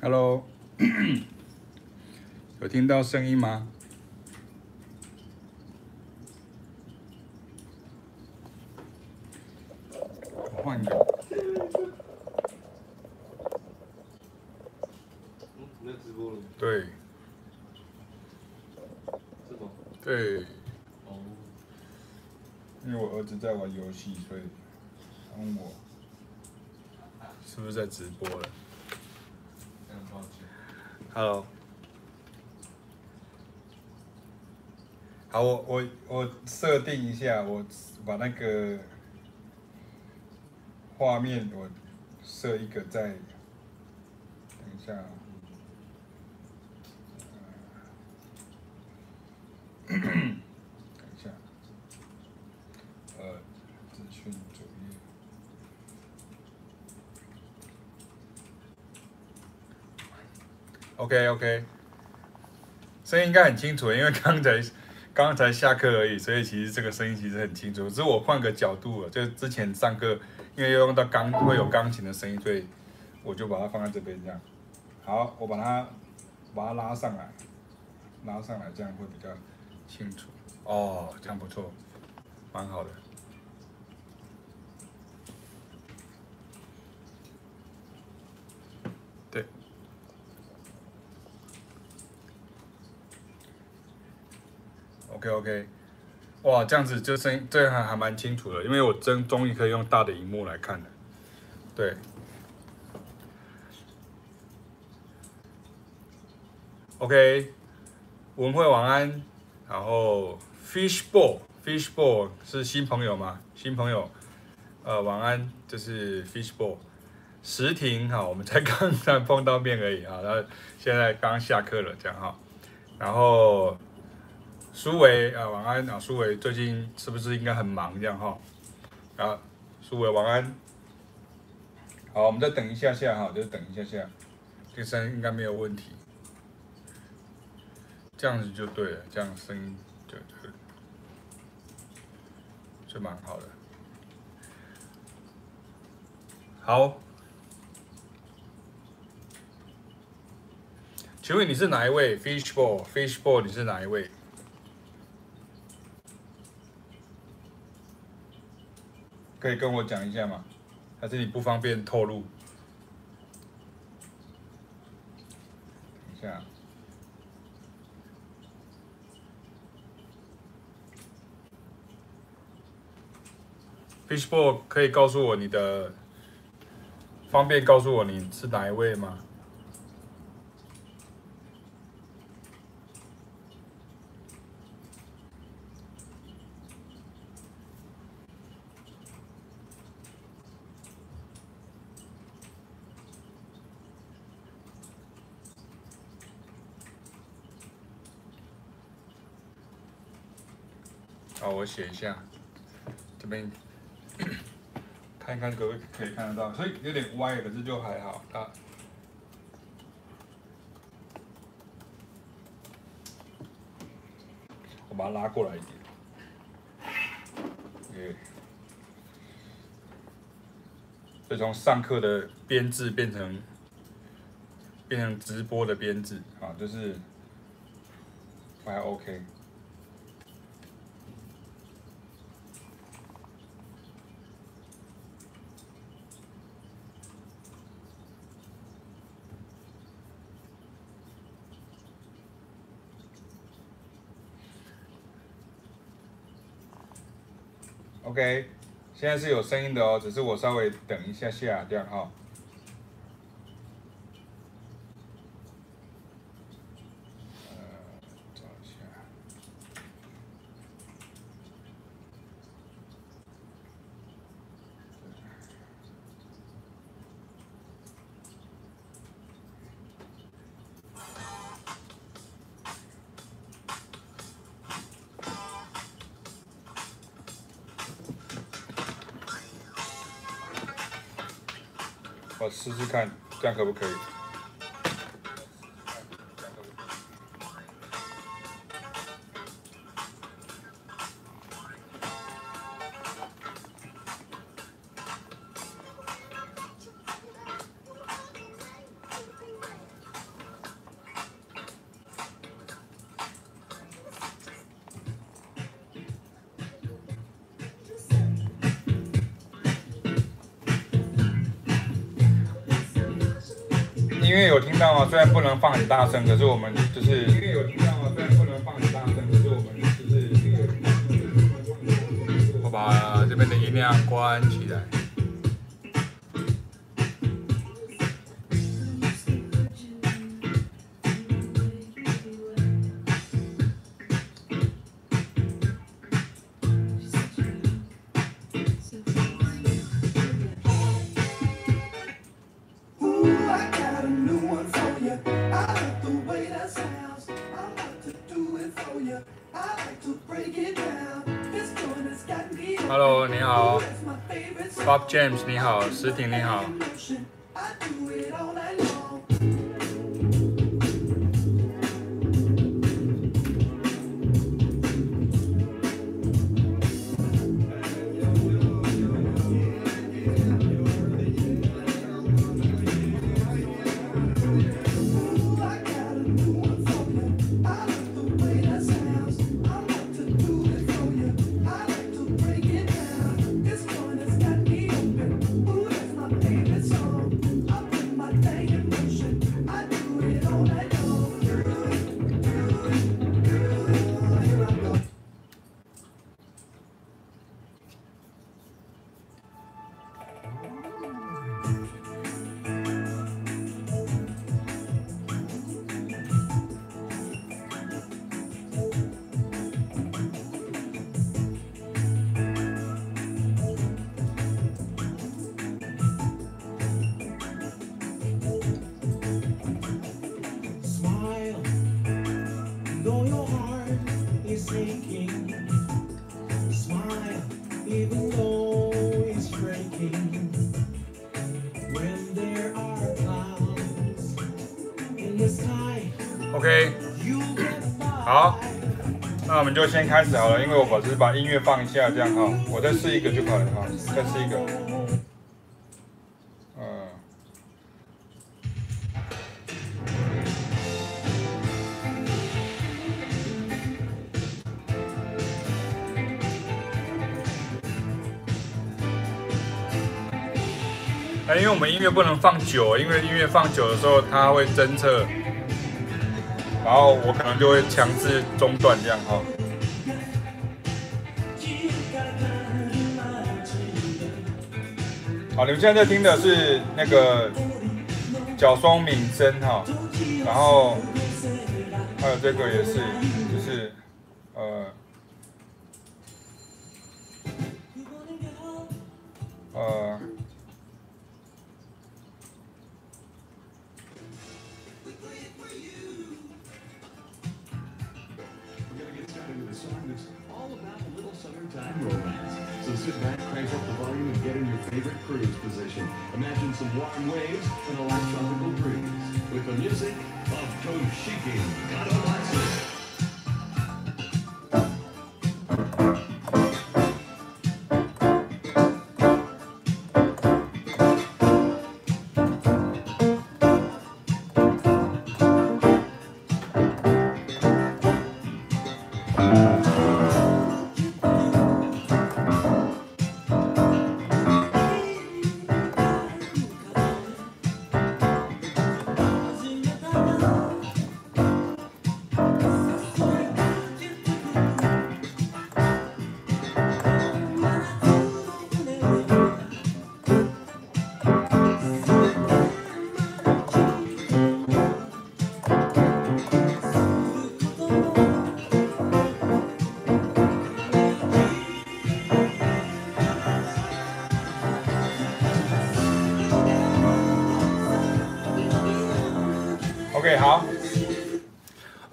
，Hello，有听到声音吗？我换一个。嗯，你在直播了？对。是吗？对。因为我儿子在玩游戏，所以我是不是在直播了？Hello。好，我我我设定一下，我把那个画面我设一个在，等一下。OK OK，声音应该很清楚，因为刚才 刚才下课而已，所以其实这个声音其实很清楚。只是我换个角度了，就之前上课因为要用到钢会有钢琴的声音，所以我就把它放在这边这样。好，我把它把它拉上来，拉上来这样会比较清楚。哦，这样不错，蛮好的。OK OK，哇，这样子就声音这样还蛮清楚的，因为我真终于可以用大的荧幕来看了。对，OK，文慧晚安，然后 Fishball Fishball 是新朋友吗？新朋友，呃，晚安，这是 Fishball，石婷哈，我们才刚刚碰到面而已啊，然后现在刚下课了这样哈，然后。苏维啊，晚安啊，苏维最近是不是应该很忙这样哈？啊，苏维晚安。好，我们再等一下下哈，就等一下下，这声应该没有问题。这样子就对了，这样声音就就就蛮好的。好，请问你是哪一位？Fishball，Fishball，你是哪一位？可以跟我讲一下吗？还是你不方便透露？等一下，Fishball 可以告诉我你的，方便告诉我你是哪一位吗？我写一下，这边看一看各位可以看得到，所以有点歪，可是就还好。啊，我把它拉过来一点。OK，所以从上课的编制变成变成直播的编制啊，就是还 OK。OK，现在是有声音的哦，只是我稍微等一下下掉哈。我试试看，这样可不可以？放很大声，可是我们就是我把这边的音量关起来。James，你好，石婷，你好。好了，因为我把只是把音乐放一下，这样哈，我再试一个就好了哈，再试一个，嗯，哎，因为我们音乐不能放久，因为音乐放久的时候，它会侦测。然后我可能就会强制中断这样哈。好，你们现在在听的是那个角松敏真哈，然后还有这个也是，就是呃呃。cruise position. Imagine some warm waves and a light tropical breeze with the music of Toshiki Kadawatsu.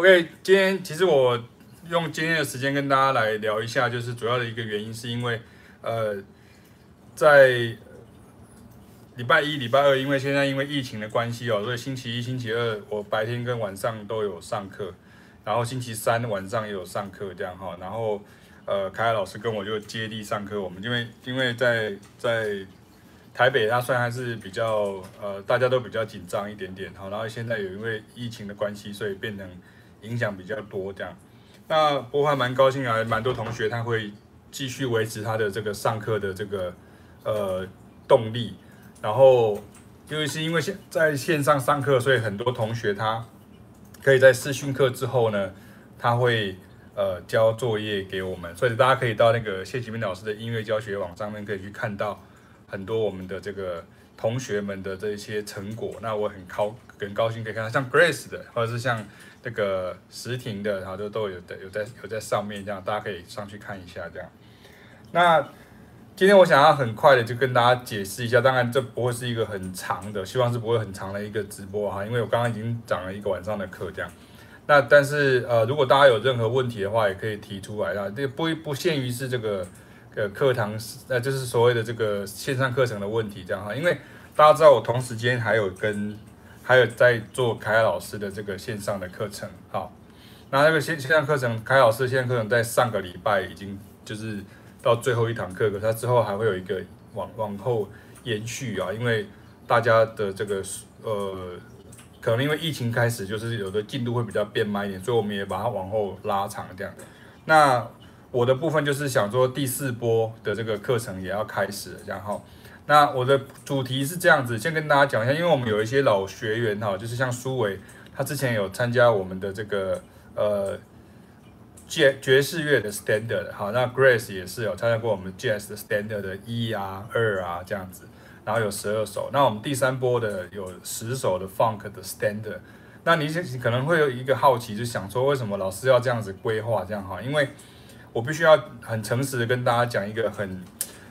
OK，今天其实我用今天的时间跟大家来聊一下，就是主要的一个原因是因为，呃，在礼拜一、礼拜二，因为现在因为疫情的关系哦，所以星期一、星期二我白天跟晚上都有上课，然后星期三晚上也有上课这样哈，然后呃，凯凯老师跟我就接力上课，我们因为因为在在台北，它算还是比较呃大家都比较紧张一点点哈，然后现在有因为疫情的关系，所以变成影响比较多这样。那不过还蛮高兴啊，蛮多同学他会继续维持他的这个上课的这个呃动力。然后，因为是因为现在线上上课，所以很多同学他可以在试训课之后呢，他会呃交作业给我们，所以大家可以到那个谢启明老师的音乐教学网上面可以去看到很多我们的这个同学们的这些成果。那我很高很高兴可以看到像 Grace 的，或者是像这个石婷的，然后都都有的有在有在上面这样，大家可以上去看一下这样。那。今天我想要很快的就跟大家解释一下，当然这不会是一个很长的，希望是不会很长的一个直播哈，因为我刚刚已经讲了一个晚上的课这样。那但是呃，如果大家有任何问题的话，也可以提出来啊，这不不限于是这个呃课堂，呃就是所谓的这个线上课程的问题这样哈，因为大家知道我同时间还有跟还有在做凯老师的这个线上的课程，好，那那个线线上课程，凯老师的线上课程在上个礼拜已经就是。到最后一堂课，可它之后还会有一个往往后延续啊，因为大家的这个呃，可能因为疫情开始，就是有的进度会比较变慢一点，所以我们也把它往后拉长这样。那我的部分就是想说第四波的这个课程也要开始，然后那我的主题是这样子，先跟大家讲一下，因为我们有一些老学员哈，就是像苏伟，他之前有参加我们的这个呃。爵爵士乐的 standard 好，那 Grace 也是有参加过我们 Jazz 的 standard 的一啊、二啊这样子，然后有十二首。那我们第三波的有十首的 Funk 的 standard。那你可能会有一个好奇，就想说为什么老师要这样子规划这样哈？因为我必须要很诚实的跟大家讲一个很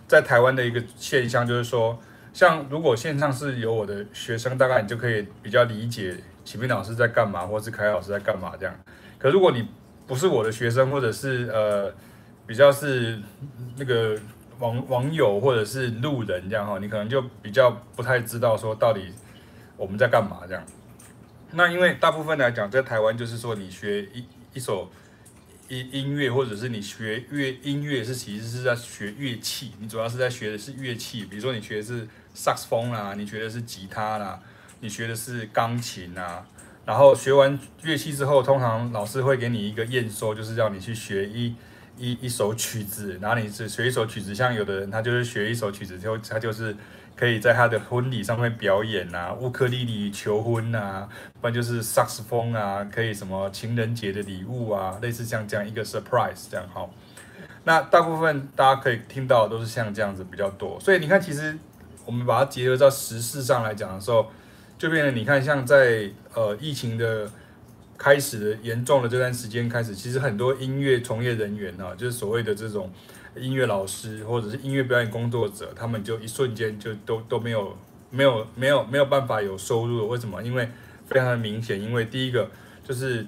在台湾的一个现象，就是说，像如果线上是有我的学生，大概你就可以比较理解启明老师在干嘛，或是凯老师在干嘛这样。可如果你不是我的学生，或者是呃比较是那个网网友或者是路人这样哈，你可能就比较不太知道说到底我们在干嘛这样。那因为大部分来讲，在台湾就是说你学一一首音音乐，或者是你学乐音乐是其实是在学乐器，你主要是在学的是乐器，比如说你学的是萨克斯风啦，你学的是吉他啦，你学的是钢琴啦。然后学完乐器之后，通常老师会给你一个验收，就是让你去学一一一首曲子。然后你是学一首曲子，像有的人他就是学一首曲子之后，他就是可以在他的婚礼上面表演啊，乌克丽丽求婚啊，不然就是萨克斯风啊，可以什么情人节的礼物啊，类似像这样一个 surprise 这样哈。那大部分大家可以听到的都是像这样子比较多，所以你看，其实我们把它结合到时事上来讲的时候。就变成你看，像在呃疫情的开始的严重的这段时间开始，其实很多音乐从业人员啊，就是所谓的这种音乐老师或者是音乐表演工作者，他们就一瞬间就都都没有没有没有没有办法有收入。为什么？因为非常的明显，因为第一个就是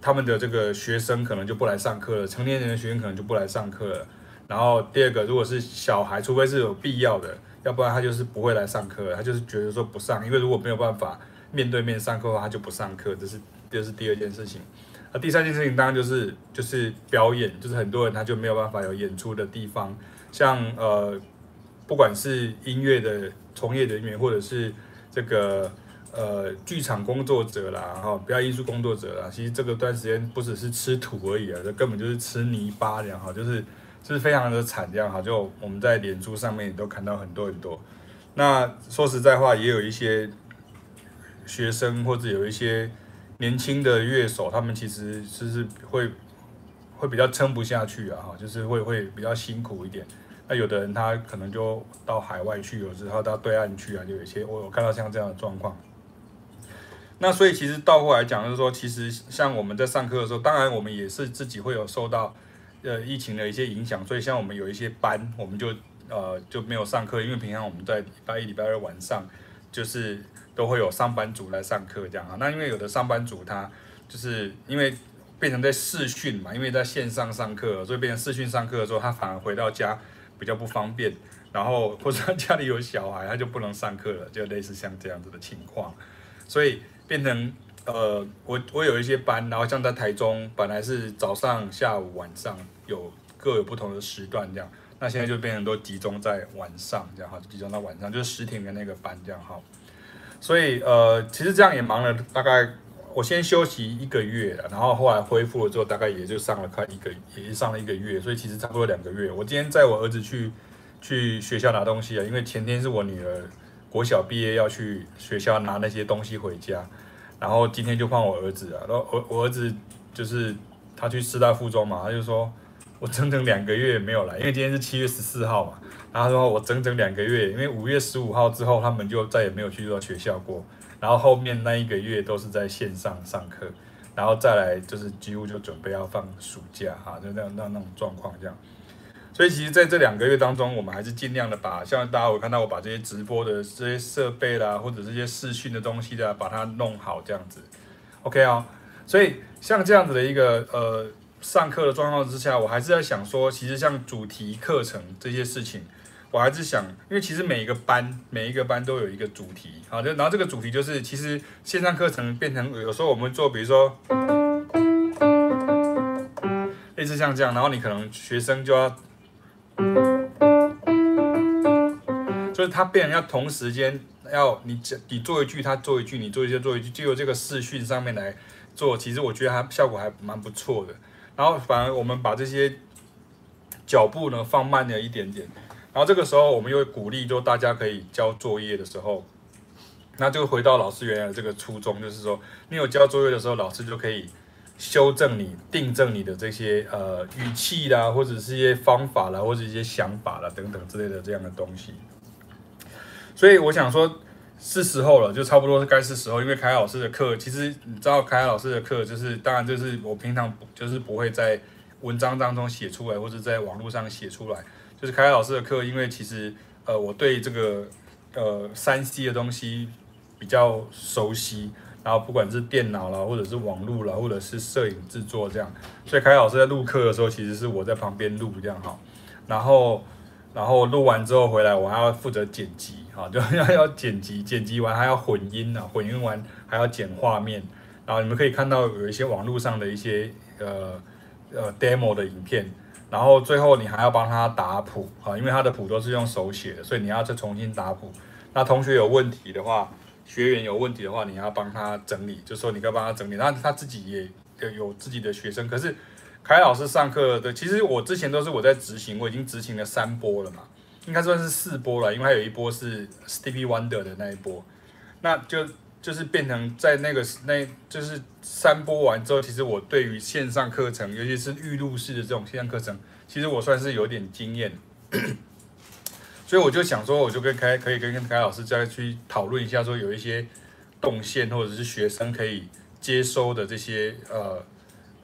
他们的这个学生可能就不来上课了，成年人的学生可能就不来上课了。然后第二个，如果是小孩，除非是有必要的。要不然他就是不会来上课，他就是觉得说不上，因为如果没有办法面对面上课的话，他就不上课。这是这是第二件事情。那第三件事情当然就是就是表演，就是很多人他就没有办法有演出的地方，像呃不管是音乐的从业人员，或者是这个呃剧场工作者啦，哈，表演艺术工作者啦，其实这个段时间不只是吃土而已啊，这根本就是吃泥巴这样哈，就是就。是非常的惨，这样哈，就我们在脸书上面也都看到很多很多。那说实在话，也有一些学生或者有一些年轻的乐手，他们其实就是会会比较撑不下去啊，哈，就是会会比较辛苦一点。那有的人他可能就到海外去，有时候到对岸去啊，就有些我有看到像这样的状况。那所以其实倒过来讲，就是说，其实像我们在上课的时候，当然我们也是自己会有受到。呃，疫情的一些影响，所以像我们有一些班，我们就呃就没有上课，因为平常我们在礼拜一、礼拜二晚上，就是都会有上班族来上课这样啊。那因为有的上班族他就是因为变成在视讯嘛，因为在线上上课，所以变成视讯上课的时候，他反而回到家比较不方便。然后或者他家里有小孩，他就不能上课了，就类似像这样子的情况，所以变成呃，我我有一些班，然后像在台中，本来是早上、下午、晚上有各有不同的时段这样，那现在就变成都集中在晚上这样哈，集中到晚上，就是实体的那个班这样哈，所以呃，其实这样也忙了大概。我先休息一个月，然后后来恢复了之后，大概也就上了快一个，也上了一个月，所以其实差不多两个月。我今天载我儿子去去学校拿东西啊，因为前天是我女儿国小毕业要去学校拿那些东西回家，然后今天就换我儿子啊，然后我我儿子就是他去师大附中嘛，他就说我整整两个月没有来，因为今天是七月十四号嘛，然后说我整整两个月，因为五月十五号之后他们就再也没有去到学校过。然后后面那一个月都是在线上上课，然后再来就是几乎就准备要放暑假哈，就那那那种状况这样。所以其实在这两个月当中，我们还是尽量的把像大家我看到我把这些直播的这些设备啦，或者这些视讯的东西的，把它弄好这样子。OK 哦，所以像这样子的一个呃上课的状况之下，我还是在想说，其实像主题课程这些事情。我还是想，因为其实每一个班，每一个班都有一个主题，好，就然后这个主题就是，其实线上课程变成有时候我们做，比如说类似像这样，然后你可能学生就要，就是他变成要同时间要你讲你做一句，他做一句，你做一句做一句，就由这个视讯上面来做，其实我觉得还效果还蛮不错的。然后反而我们把这些脚步呢放慢了一点点。然后这个时候，我们又鼓励，就大家可以交作业的时候，那就回到老师原来的这个初衷，就是说，你有交作业的时候，老师就可以修正你、订正你的这些呃语气啦，或者是一些方法啦，或者一些想法啦等等之类的这样的东西。所以我想说，是时候了，就差不多是该是时候，因为凯老师的课，其实你知道，凯凯老师的课就是，当然就是我平常就是不会在文章当中写出来，或者在网络上写出来。就是凯凯老师的课，因为其实呃我对这个呃三 C 的东西比较熟悉，然后不管是电脑啦，或者是网络啦，或者是摄影制作这样，所以凯凯老师在录课的时候，其实是我在旁边录这样哈，然后然后录完之后回来，我还要负责剪辑哈，就 要要剪辑，剪辑完还要混音啊，混音完还要剪画面，然后你们可以看到有一些网络上的一些呃呃 demo 的影片。然后最后你还要帮他打谱啊，因为他的谱都是用手写的，所以你要再重新打谱。那同学有问题的话，学员有问题的话，你要帮他整理，就说你该帮他整理。那他自己也有自己的学生，可是凯老师上课的，其实我之前都是我在执行，我已经执行了三波了嘛，应该算是四波了，因为还有一波是 Stevie Wonder 的那一波，那就。就是变成在那个那，就是三播完之后，其实我对于线上课程，尤其是预录式的这种线上课程，其实我算是有点经验，所以我就想说，我就跟凯可以跟凯老师再去讨论一下，说有一些动线或者是学生可以接收的这些呃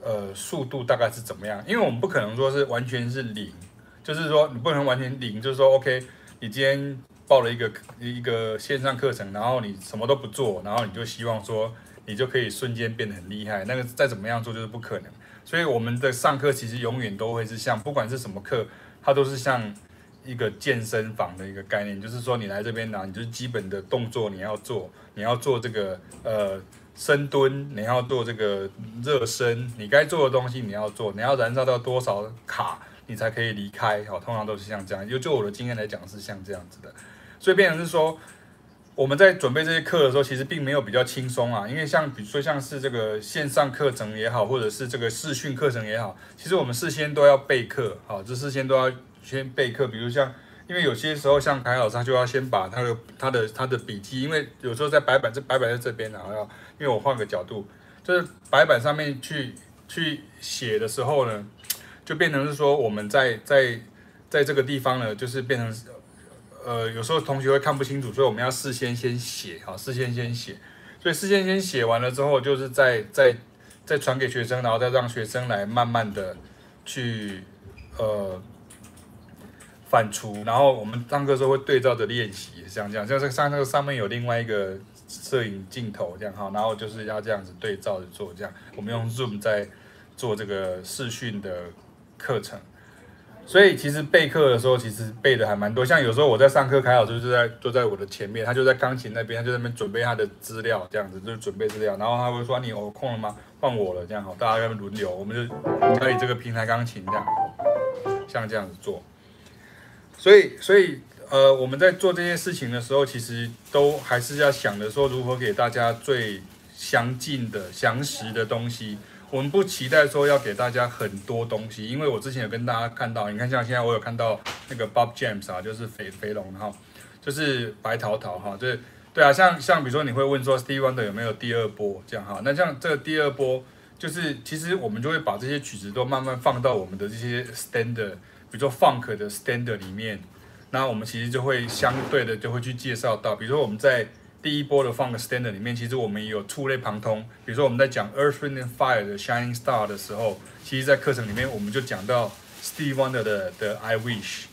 呃速度大概是怎么样？因为我们不可能说是完全是零，就是说你不能完全零，就是说 OK，你今天。报了一个一个线上课程，然后你什么都不做，然后你就希望说你就可以瞬间变得很厉害，那个再怎么样做就是不可能。所以我们的上课其实永远都会是像不管是什么课，它都是像一个健身房的一个概念，就是说你来这边呢，你就是基本的动作你要做，你要做这个呃深蹲，你要做这个热身，你该做的东西你要做，你要燃烧到多少卡你才可以离开，好，通常都是像这样。就就我的经验来讲是像这样子的。所以变成是说，我们在准备这些课的时候，其实并没有比较轻松啊。因为像比如说像是这个线上课程也好，或者是这个视讯课程也好，其实我们事先都要备课，好，这事先都要先备课。比如像，因为有些时候像凯老师，他就要先把他的他的他的笔记，因为有时候在白板这白板在这边，然后要因为我换个角度，就是白板上面去去写的时候呢，就变成是说我们在在在这个地方呢，就是变成。呃，有时候同学会看不清楚，所以我们要事先先写，好，事先先写，所以事先先写完了之后，就是再再再传给学生，然后再让学生来慢慢的去呃反刍，然后我们上课时候会对照着练习，像这样，像这个上那个上面有另外一个摄影镜头这样哈，然后就是要这样子对照着做，这样我们用 Zoom 在做这个视讯的课程。所以其实备课的时候，其实备的还蛮多。像有时候我在上课，凯老师就在坐在我的前面，他就在钢琴那边，他就在那边准备他的资料，这样子就准备资料。然后他会说：“你有空了吗？换我了，这样好，大家要轮流，我们就可以这个平台钢琴这样，像这样子做。”所以，所以呃，我们在做这些事情的时候，其实都还是要想着说如何给大家最详尽的、详实的东西。我们不期待说要给大家很多东西，因为我之前有跟大家看到，你看像现在我有看到那个 Bob James 啊，就是肥肥龙哈，就是白桃桃哈，对对啊，像像比如说你会问说 Steve Wonder 有没有第二波这样哈，那像这个第二波，就是其实我们就会把这些曲子都慢慢放到我们的这些 standard，比如说 Funk 的 standard 里面，那我们其实就会相对的就会去介绍到，比如说我们在。第一波的 Funk Standard 里面，其实我们也有触类旁通。比如说我们在讲 Earth, Wind and Fire 的 Shining Star 的时候，其实，在课程里面我们就讲到 Steve Wonder 的的 I Wish，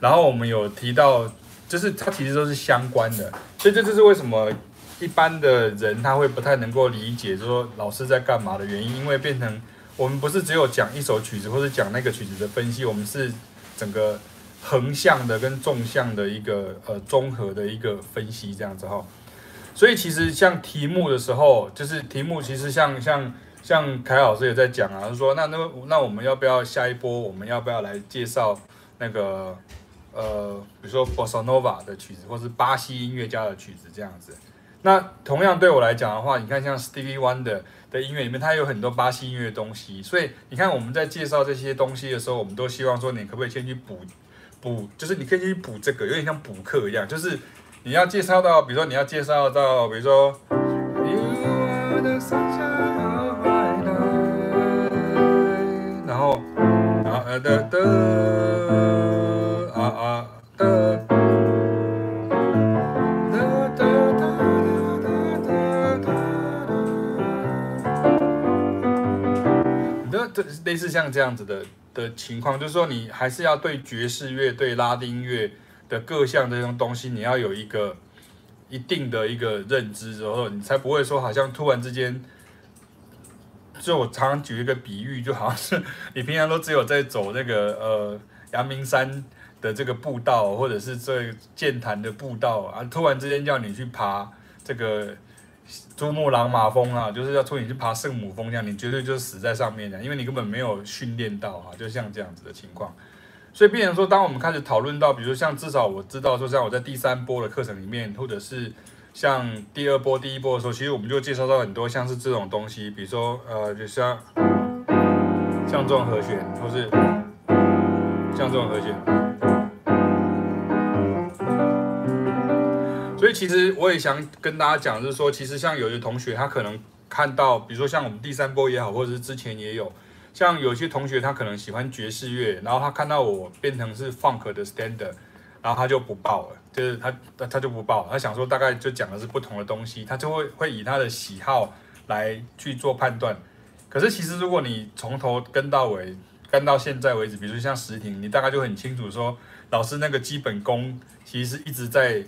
然后我们有提到，就是它其实都是相关的。所以这就是为什么一般的人他会不太能够理解，说老师在干嘛的原因，因为变成我们不是只有讲一首曲子或者讲那个曲子的分析，我们是整个横向的跟纵向的一个呃综合的一个分析这样子哈。所以其实像题目的时候，就是题目其实像像像凯老师也在讲啊，他说那那那我们要不要下一波？我们要不要来介绍那个呃，比如说 Bossa Nova 的曲子，或是巴西音乐家的曲子这样子？那同样对我来讲的话，你看像 Stevie Wonder 的音乐里面，它有很多巴西音乐的东西。所以你看我们在介绍这些东西的时候，我们都希望说，你可不可以先去补补，就是你可以去补这个，有点像补课一样，就是。你要介绍到，比如说你要介绍到，比如说，然后，然后呃的的啊啊的，的这类似像这样子的的情况，就是说你还是要对爵士乐、对拉丁乐。的各项这种东西，你要有一个一定的一个认知之后，你才不会说好像突然之间，就我常常举一个比喻，就好像是你平常都只有在走那个呃阳明山的这个步道，或者是这剑潭的步道啊，突然之间叫你去爬这个珠穆朗玛峰啊，就是要催你去爬圣母峰这样，你绝对就死在上面的，因为你根本没有训练到啊，就像这样子的情况。所以，变成说，当我们开始讨论到，比如说像至少我知道，说像我在第三波的课程里面，或者是像第二波、第一波的时候，其实我们就介绍到很多像是这种东西，比如说呃，就像像这种和弦，或是像这种和弦。所以，其实我也想跟大家讲，就是说，其实像有些同学他可能看到，比如说像我们第三波也好，或者是之前也有。像有些同学他可能喜欢爵士乐，然后他看到我变成是 funk 的 standard，然后他就不报了，就是他他就不报，他想说大概就讲的是不同的东西，他就会会以他的喜好来去做判断。可是其实如果你从头跟到尾，跟到现在为止，比如像时婷，你大概就很清楚说，老师那个基本功其实是一直在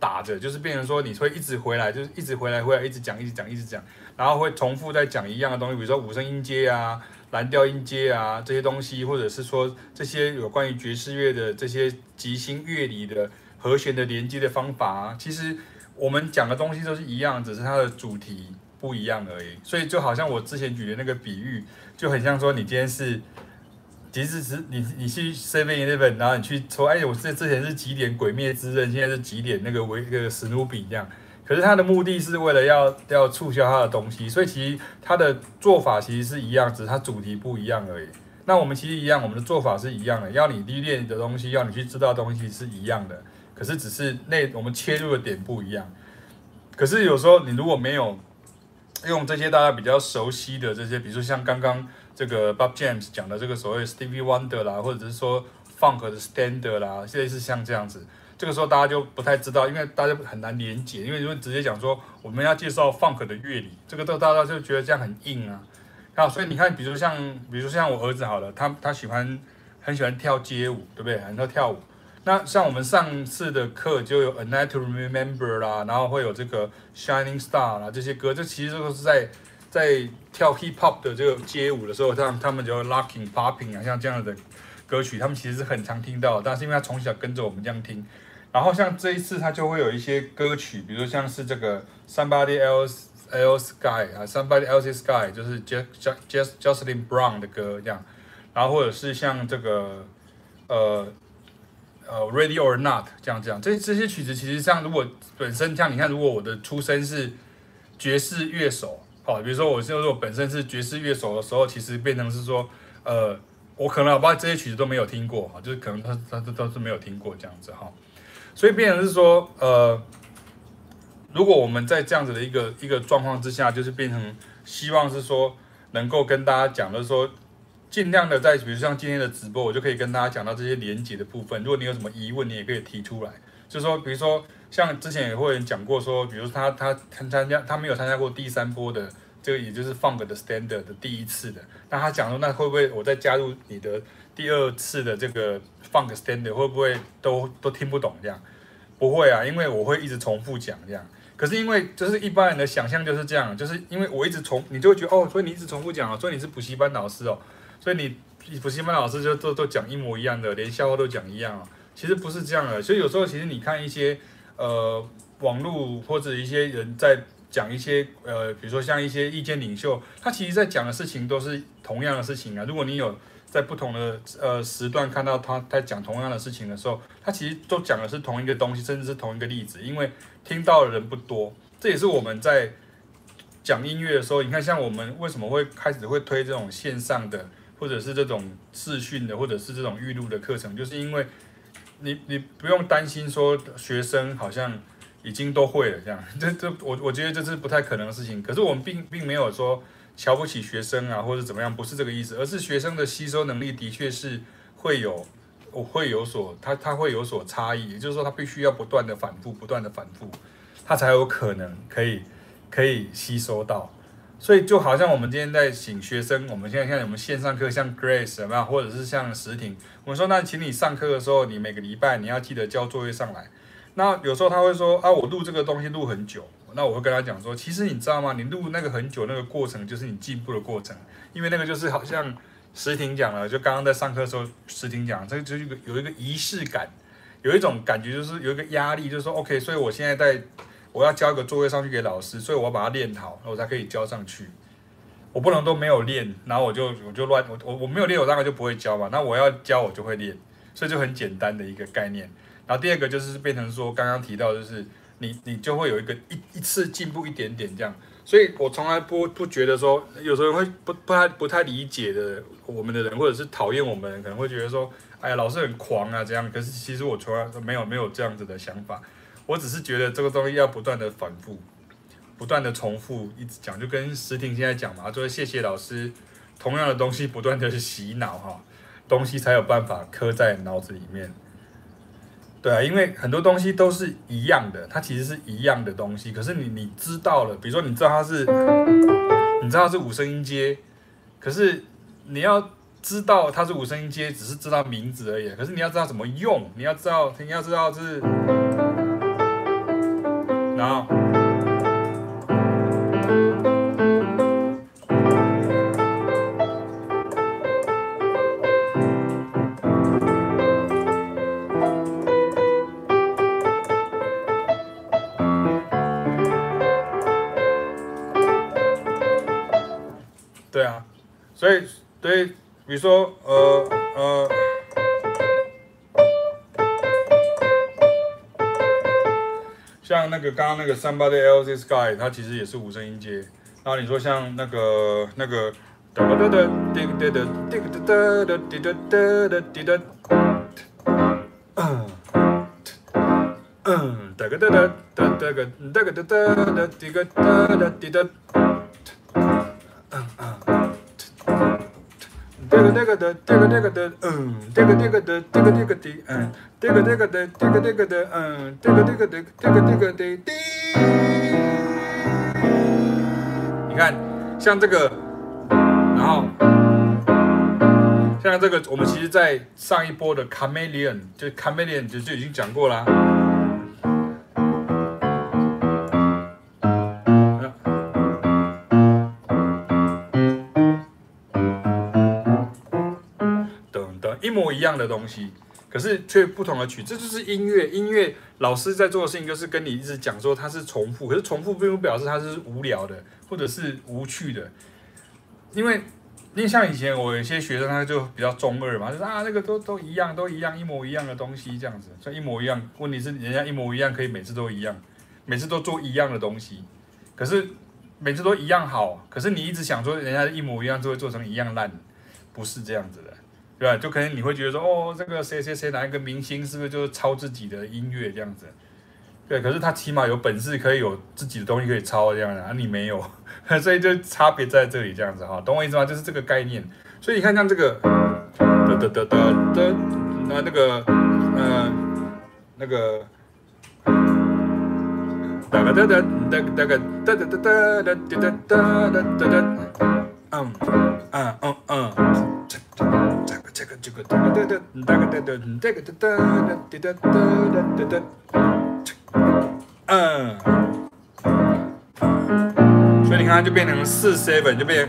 打着，就是变成说你会一直回来，就是一直回来回来，一直讲一直讲一直讲，然后会重复在讲一样的东西，比如说五声音阶啊。蓝调音阶啊，这些东西，或者是说这些有关于爵士乐的这些即兴乐理的和弦的连接的方法啊，其实我们讲的东西都是一样，只是它的主题不一样而已。所以就好像我之前举的那个比喻，就很像说你今天是，其实是你你去 Seven Eleven，然后你去说，哎，我这之前是几点鬼灭之刃，现在是几点那个维那个史努比这样。可是他的目的是为了要要促销他的东西，所以其实他的做法其实是一样，只是他主题不一样而已。那我们其实一样，我们的做法是一样的，要你历练的东西，要你去知道东西是一样的。可是只是那我们切入的点不一样。可是有时候你如果没有用这些大家比较熟悉的这些，比如说像刚刚这个 Bob James 讲的这个所谓 Stevie Wonder 啦，或者是说 Funk 的 Standard 啦，类似像这样子。这个时候大家就不太知道，因为大家很难连结，因为如果直接讲说我们要介绍 funk 的乐理，这个都大家就觉得这样很硬啊。好，所以你看，比如像，比如像我儿子好了，他他喜欢很喜欢跳街舞，对不对？很多跳舞。那像我们上次的课就有 A Night to Remember 啦，然后会有这个 Shining Star 啦，这些歌，这其实都是在在跳 hip hop 的这个街舞的时候，他他们就 locking popping 啊，像这样的歌曲，他们其实是很常听到，但是因为他从小跟着我们这样听，然后像这一次他就会有一些歌曲，比如像是这个 Somebody Else Else Sky 啊，Somebody Else's Sky 就是 Just Just Jocelyn Brown 的歌这样，然后或者是像这个呃呃 Ready or Not 这样这样，这这些曲子其实像如果本身像你看，如果我的出身是爵士乐手。好，比如说我现在如果本身是爵士乐手的时候，其实变成是说，呃，我可能我把这些曲子都没有听过哈，就是可能他他都都是没有听过这样子哈，所以变成是说，呃，如果我们在这样子的一个一个状况之下，就是变成希望是说能够跟大家讲的说，尽量的在比如像今天的直播，我就可以跟大家讲到这些连结的部分。如果你有什么疑问，你也可以提出来，就是说，比如说。像之前也会有人讲过说，比如说他他参加他没有参加过第三波的这个，也就是 Funk 的 Standard 的第一次的，那他讲说，那会不会我再加入你的第二次的这个 Funk Standard 会不会都都听不懂这样？不会啊，因为我会一直重复讲这样。可是因为就是一般人的想象就是这样，就是因为我一直重，你就会觉得哦，所以你一直重复讲啊，所以你是补习班老师哦，所以你补习班老师就都都讲一模一样的，连笑话都讲一样啊。其实不是这样的，所以有时候其实你看一些。呃，网络或者一些人在讲一些呃，比如说像一些意见领袖，他其实在讲的事情都是同样的事情啊。如果你有在不同的呃时段看到他在讲同样的事情的时候，他其实都讲的是同一个东西，甚至是同一个例子。因为听到的人不多，这也是我们在讲音乐的时候，你看像我们为什么会开始会推这种线上的，或者是这种视讯的，或者是这种预录的课程，就是因为。你你不用担心说学生好像已经都会了这样，这这我我觉得这是不太可能的事情。可是我们并并没有说瞧不起学生啊，或者怎么样，不是这个意思，而是学生的吸收能力的确是会有，会有所他他会有所差异，也就是说他必须要不断的反复，不断的反复，他才有可能可以可以吸收到。所以就好像我们今天在请学生，我们现在像我们线上课，像 Grace 有没有，或者是像石婷，我们说那请你上课的时候，你每个礼拜你要记得交作业上来。那有时候他会说啊，我录这个东西录很久，那我会跟他讲说，其实你知道吗？你录那个很久那个过程就是你进步的过程，因为那个就是好像石婷讲了，就刚刚在上课的时候，石婷讲，这个就是一个有一个仪式感，有一种感觉就是有一个压力，就是说 OK，所以我现在在。我要交一个作业上去给老师，所以我要把它练好，我才可以交上去。我不能都没有练，然后我就我就乱我我我没有练，我大概就不会交嘛。那我要教我就会练，所以就很简单的一个概念。然后第二个就是变成说刚刚提到，就是你你就会有一个一一次进步一点点这样。所以我从来不不觉得说，有时候会不不太不太理解的我们的人，或者是讨厌我们的人，可能会觉得说，哎呀，老师很狂啊这样。可是其实我从来没有没有这样子的想法。我只是觉得这个东西要不断的反复，不断的重复，一直讲，就跟石婷现在讲嘛，就是谢谢老师，同样的东西不断的去洗脑哈，东西才有办法刻在脑子里面。对啊，因为很多东西都是一样的，它其实是一样的东西，可是你你知道了，比如说你知道它是，你知道它是五声音阶，可是你要知道它是五声音阶，只是知道名字而已，可是你要知道怎么用，你要知道你要知道是。然后，你说，呃呃，像那个刚刚那个 Somebody Else's Guy，它其实也是五声音阶。然后你说像那个那个。这个这个的，这个这个的，嗯，这个这个的，这个这个的，嗯，这个这个的，这个这个的，嗯，这个这个的，这个这个的，滴。你看，像这个，然后，像这个，我们其实在上一波的 Chameleon，就 Chameleon 就就已经讲过了。的东西，可是却不同的曲，这就是音乐。音乐老师在做的事情就是跟你一直讲说它是重复，可是重复并不表示它是无聊的或者是无趣的，因为因为像以前我有些学生他就比较中二嘛，就是啊那个都都一样，都一样，一模一样的东西这样子，所以一模一样。问题是人家一模一样可以每次都一样，每次都做一样的东西，可是每次都一样好，可是你一直想说人家一模一样就会做成一样烂，不是这样子。对吧？就可能你会觉得说，哦，这个谁谁谁哪一个明星是不是就是抄自己的音乐这样子？对，可是他起码有本事可以有自己的东西可以抄这样的，而你没有，所以就差别在这里这样子哈，懂我意思吗？就是这个概念。所以你看像这个，哒哒哒哒哒，那那个，呃，那个，哒哒哒哒哒哒哒哒哒哒哒哒哒哒哒哒，嗯嗯嗯嗯。嗯，所以你看，就变成四 C 分，就变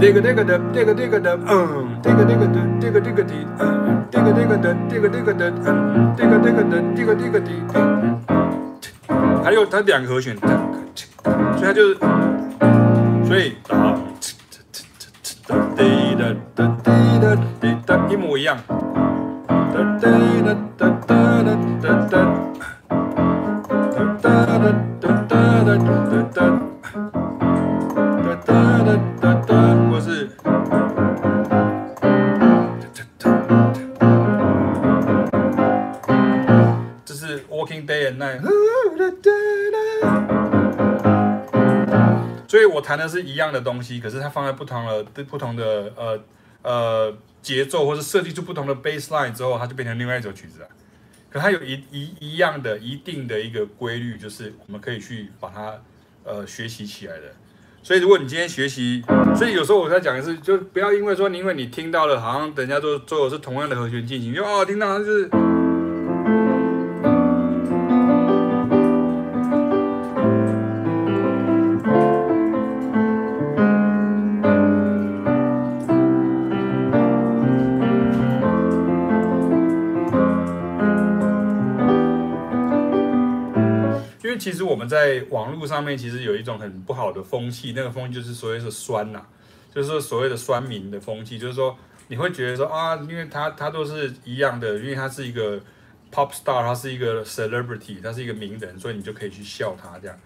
这个这个的，这个这个的，嗯，这个这个的，这个这个的，嗯，这个这个的，这个这个的，嗯，这个这个的，这个这个的。嗯，还有它两个和弦，所以它就是，所以，好。啊。一模一样。我所以我弹的是一样的东西，可是它放在不同的、不同的呃呃。节奏，或是设计出不同的 bass line 之后，它就变成另外一首曲子了。可它有一一一样的一定的一个规律，就是我们可以去把它呃学习起来的。所以如果你今天学习，所以有时候我在讲的是，就不要因为说，因为你听到了，好像人家都做的是同样的和弦进行，就哦听到就是。其实我们在网络上面其实有一种很不好的风气，那个风气就是所谓是酸呐、就是所谓的酸民的风气，就是说你会觉得说啊，因为他他都是一样的，因为他是一个 pop star，他是一个 celebrity，他是一个名人，所以你就可以去笑他这样。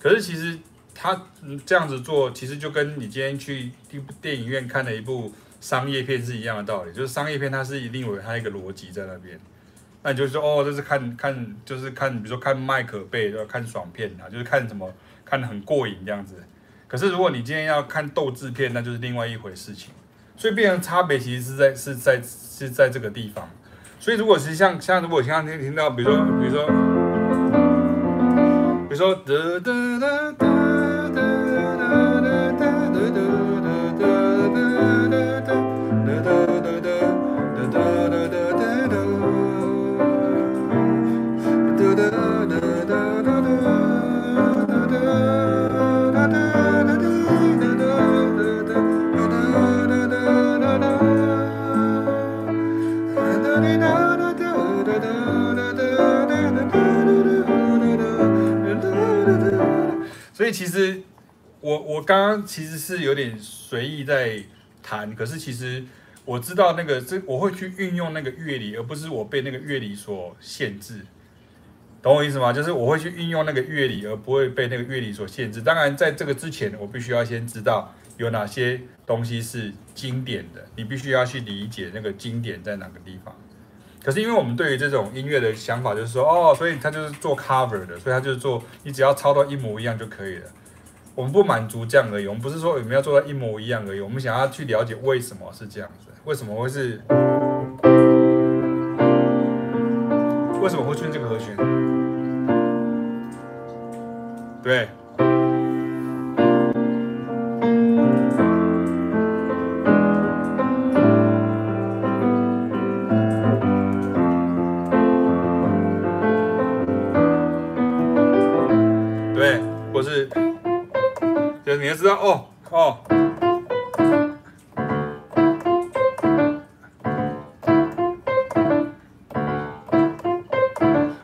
可是其实他这样子做，其实就跟你今天去一部电影院看了一部商业片是一样的道理，就是商业片它是一定有它一个逻辑在那边。那你就是说，哦，这是看看，就是看，比如说看麦可贝，要看爽片啊，就是看什么，看得很过瘾这样子。可是如果你今天要看斗志片，那就是另外一回事情。所以变成差别其实是在是在是在这个地方。所以如果是像像如果像听听到，比如说比如说比如说其实我我刚刚其实是有点随意在谈，可是其实我知道那个这我会去运用那个乐理，而不是我被那个乐理所限制，懂我意思吗？就是我会去运用那个乐理，而不会被那个乐理所限制。当然，在这个之前，我必须要先知道有哪些东西是经典的，你必须要去理解那个经典在哪个地方。可是因为我们对于这种音乐的想法就是说，哦，所以他就是做 cover 的，所以他就是做，你只要抄到一模一样就可以了。我们不满足这样而已，我们不是说我们要做到一模一样而已，我们想要去了解为什么是这样子，为什么会是，为什么会出现这个和弦？对。也知道哦哦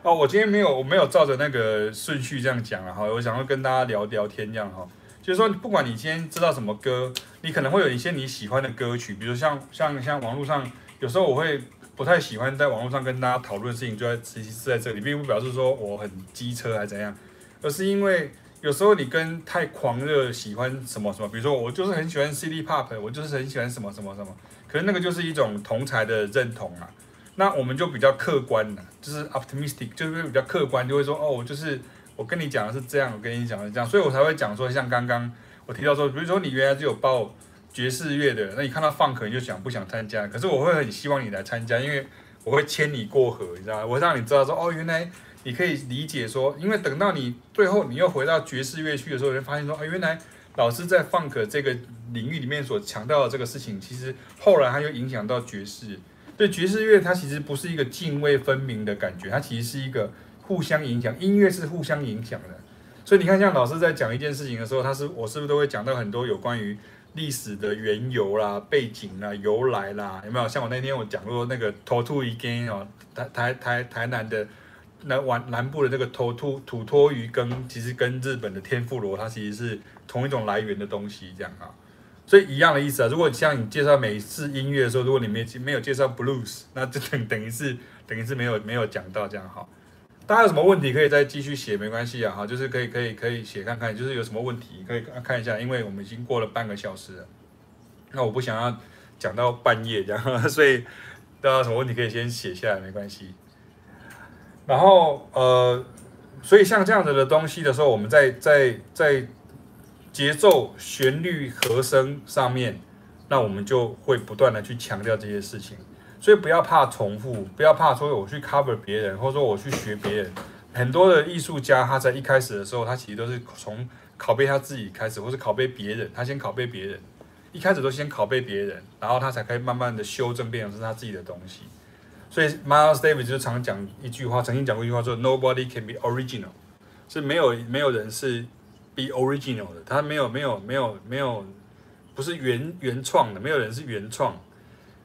哦！我今天没有我没有照着那个顺序这样讲了哈，我想要跟大家聊聊天这样哈，就是说不管你今天知道什么歌，你可能会有一些你喜欢的歌曲，比如像像像网络上有时候我会不太喜欢在网络上跟大家讨论事情，就在其实是在这里，并不表示说我很机车还是怎样，而是因为。有时候你跟太狂热喜欢什么什么，比如说我就是很喜欢 City Pop，我就是很喜欢什么什么什么，可是那个就是一种同才的认同啊。那我们就比较客观的，就是 optimistic，就是比较客观，就会说哦，我就是我跟你讲的是这样，我跟你讲的是这样，所以我才会讲说，像刚刚我提到说，比如说你原来就有报爵士乐的，那你看到 funk 你就想不想参加？可是我会很希望你来参加，因为我会牵你过河，你知道吗？我会让你知道说哦，原来你可以理解说，因为等到你最后你又回到爵士乐去的时候，你会发现说，哦，原来老师在 funk 这个领域里面所强调的这个事情，其实后来它又影响到爵士。对爵士乐，它其实不是一个泾渭分明的感觉，它其实是一个互相影响。音乐是互相影响的，所以你看，像老师在讲一件事情的时候，他是我是不是都会讲到很多有关于历史的缘由啦、背景啦、由来啦？有没有？像我那天我讲过那个 Total Again 哦，台台台台南的南往南部的这个土魠土托鱼羹，其实跟日本的天妇罗它其实是同一种来源的东西，这样啊。所以一样的意思啊，如果像你介绍美式音乐的时候，如果你没没有介绍 blues，那就等等于是等于是没有没有讲到这样哈。大家有什么问题可以再继续写，没关系啊哈，就是可以可以可以写看看，就是有什么问题可以看一下，因为我们已经过了半个小时了，那我不想要讲到半夜这样，所以大家有什么问题可以先写下来，没关系。然后呃，所以像这样子的东西的时候，我们在在在。节奏、旋律、和声上面，那我们就会不断的去强调这些事情，所以不要怕重复，不要怕说我去 cover 别人，或者说我去学别人。很多的艺术家他在一开始的时候，他其实都是从拷贝他自己开始，或是拷贝别人，他先拷贝别人，一开始都先拷贝别人，然后他才可以慢慢的修正，变成是他自己的东西。所以 Miles Davis 就常讲一句话，曾经讲过一句话说：“Nobody can be original”，是没有没有人是。be original 的，他没有没有没有没有，不是原原创的，没有人是原创。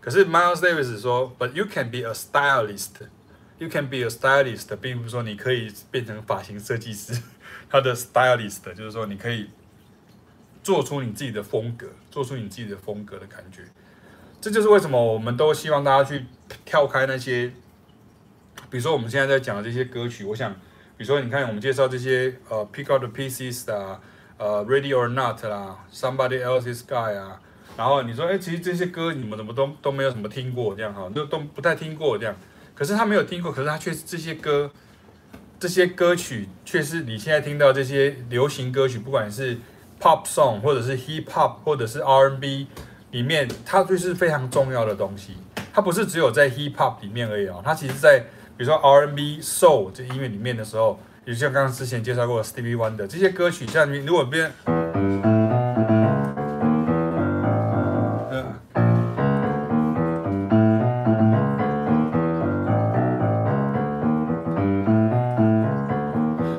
可是 Miles Davis 说，But you can be a stylist. You can be a stylist，并不是说你可以变成发型设计师。他的 stylist 就是说你可以做出你自己的风格，做出你自己的风格的感觉。这就是为什么我们都希望大家去跳开那些，比如说我们现在在讲的这些歌曲，我想。比如说，你看我们介绍这些呃，Pick Up the Pieces 的，呃，Ready or Not 啦，Somebody Else's Sky 啊，然后你说，哎，其实这些歌你们怎么都都没有什么听过这样哈，都都不太听过这样。可是他没有听过，可是他却是这些歌，这些歌曲却是你现在听到这些流行歌曲，不管是 Pop Song 或者是 Hip Hop 或者是 R&B 里面，它就是非常重要的东西。它不是只有在 Hip Hop 里面而已哦，它其实在。比如说 R N B、Soul 这音乐里面的时候，也像刚刚之前介绍过的 Stevie Wonder 这些歌曲，像你如果变，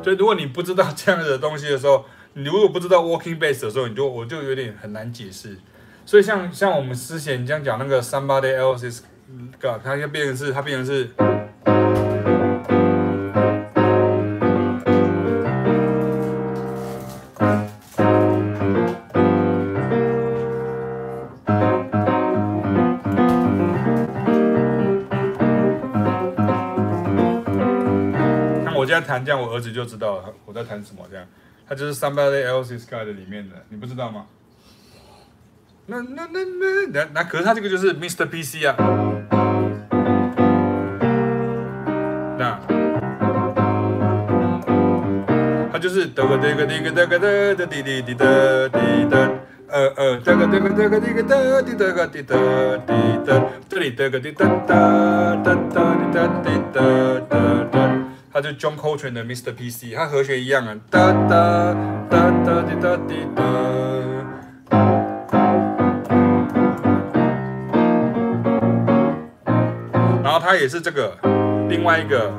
所以如果你不知道这样子的东西的时候，你如果不知道 Walking Bass 的时候，你就我就有点很难解释。所以像像我们之前这样讲那个 Somebody Else's God，它就变成是它变成是。弹这样，我儿子就知道了我在弹什么。这样，他就是 Somebody Else's Sky 的里面的，你不知道吗？那那那那那那，可是他这个就是 Mr. PC 啊。那，他就是哒个哒个哒个哒个哒哒滴滴滴哒滴哒，呃呃哒个哒个哒个滴个哒滴哒个滴哒滴哒，这里哒个滴哒哒哒哒滴哒滴哒哒哒。他就 John Coltrane 的 Mr. PC，他和弦一样啊，哒哒哒哒滴哒滴哒。它也是这个另外一个，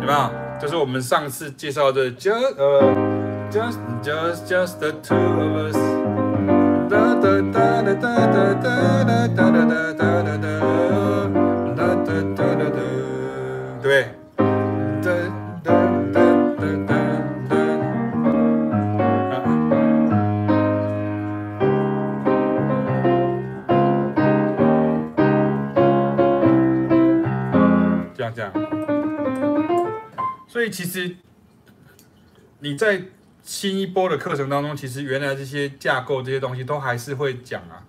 有没有？就是我们上次介绍的 Just 呃 Just Just Just the Two of Us。哒哒哒哒哒哒哒哒哒哒哒哒哒。其实你在新一波的课程当中，其实原来这些架构这些东西都还是会讲啊，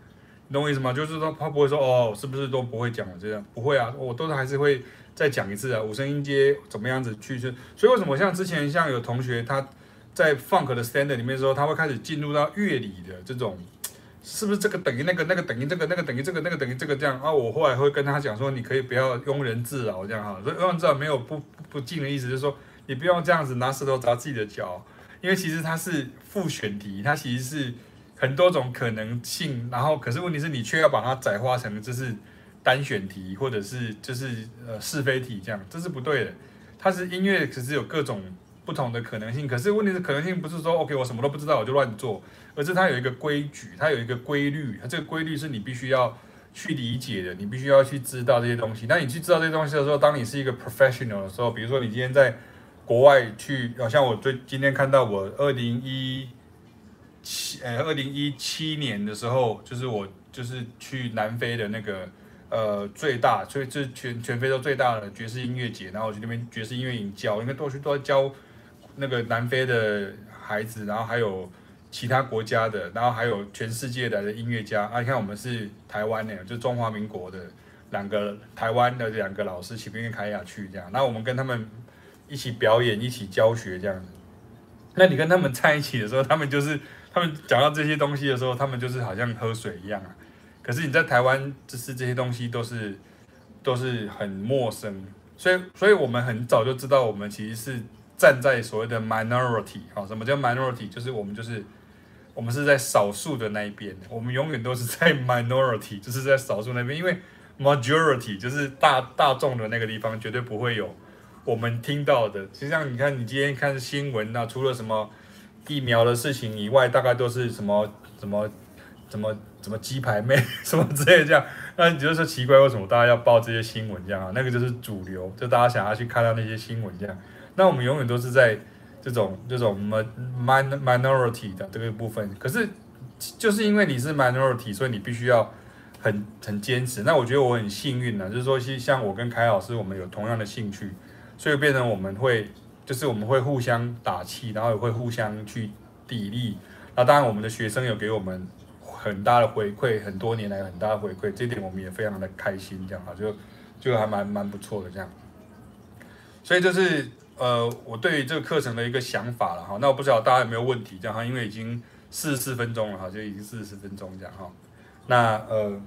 你懂我意思吗？就是说他不会说哦，是不是都不会讲了这样？不会啊，我都是还是会再讲一次啊。五声音阶怎么样子去？所以为什么像之前像有同学他在 Funk 的 Standard 里面的时候，他会开始进入到乐理的这种。是不是这个等于那个，那个等于这个，那个等于这个，那个等于这个这样啊？我后来会跟他讲说，你可以不要庸人自扰这样哈。所以庸人自扰没有不不敬的意思，就是说你不用这样子拿石头砸自己的脚，因为其实它是复选题，它其实是很多种可能性。然后可是问题是你却要把它窄化成就是单选题，或者是就是呃是非题这样，这是不对的。它是音乐，只是有各种不同的可能性。可是问题是可能性不是说 OK，我什么都不知道我就乱做。而是它有一个规矩，它有一个规律，它这个规律是你必须要去理解的，你必须要去知道这些东西。那你去知道这些东西的时候，当你是一个 professional 的时候，比如说你今天在国外去，好像我最今天看到我二零一七呃二零一七年的时候，就是我就是去南非的那个呃最大，所以这全全非洲最大的爵士音乐节，然后我去那边爵士音乐营教，因为都去都要教那个南非的孩子，然后还有。其他国家的，然后还有全世界来的音乐家啊！你看我们是台湾的，就中华民国的两个台湾的两个老师，起兵跟凯亚去这样，那我们跟他们一起表演，一起教学这样子。那你跟他们在一起的时候，他们就是他们讲到这些东西的时候，他们就是好像喝水一样啊。可是你在台湾，就是这些东西都是都是很陌生，所以所以我们很早就知道，我们其实是站在所谓的 minority 啊。什么叫 minority？就是我们就是。我们是在少数的那一边，我们永远都是在 minority，就是在少数那边，因为 majority 就是大大众的那个地方，绝对不会有我们听到的。实际上，你看你今天看新闻啊，除了什么疫苗的事情以外，大概都是什么什么什么什么鸡排妹 什么之类这样。那你就说奇怪，为什么大家要报这些新闻这样啊？那个就是主流，就大家想要去看到那些新闻这样。那我们永远都是在。这种这种 min minority 的这个部分，可是就是因为你是 minority，所以你必须要很很坚持。那我觉得我很幸运呢，就是说，像我跟凯老师，我们有同样的兴趣，所以变成我们会就是我们会互相打气，然后也会互相去砥砺。那当然，我们的学生有给我们很大的回馈，很多年来很大的回馈，这点我们也非常的开心，这样啊，就就还蛮蛮不错的这样。所以就是。呃，我对于这个课程的一个想法了哈，那我不知道大家有没有问题这样哈，因为已经四十四分钟了哈，就已经四十四分钟这样哈。那呃，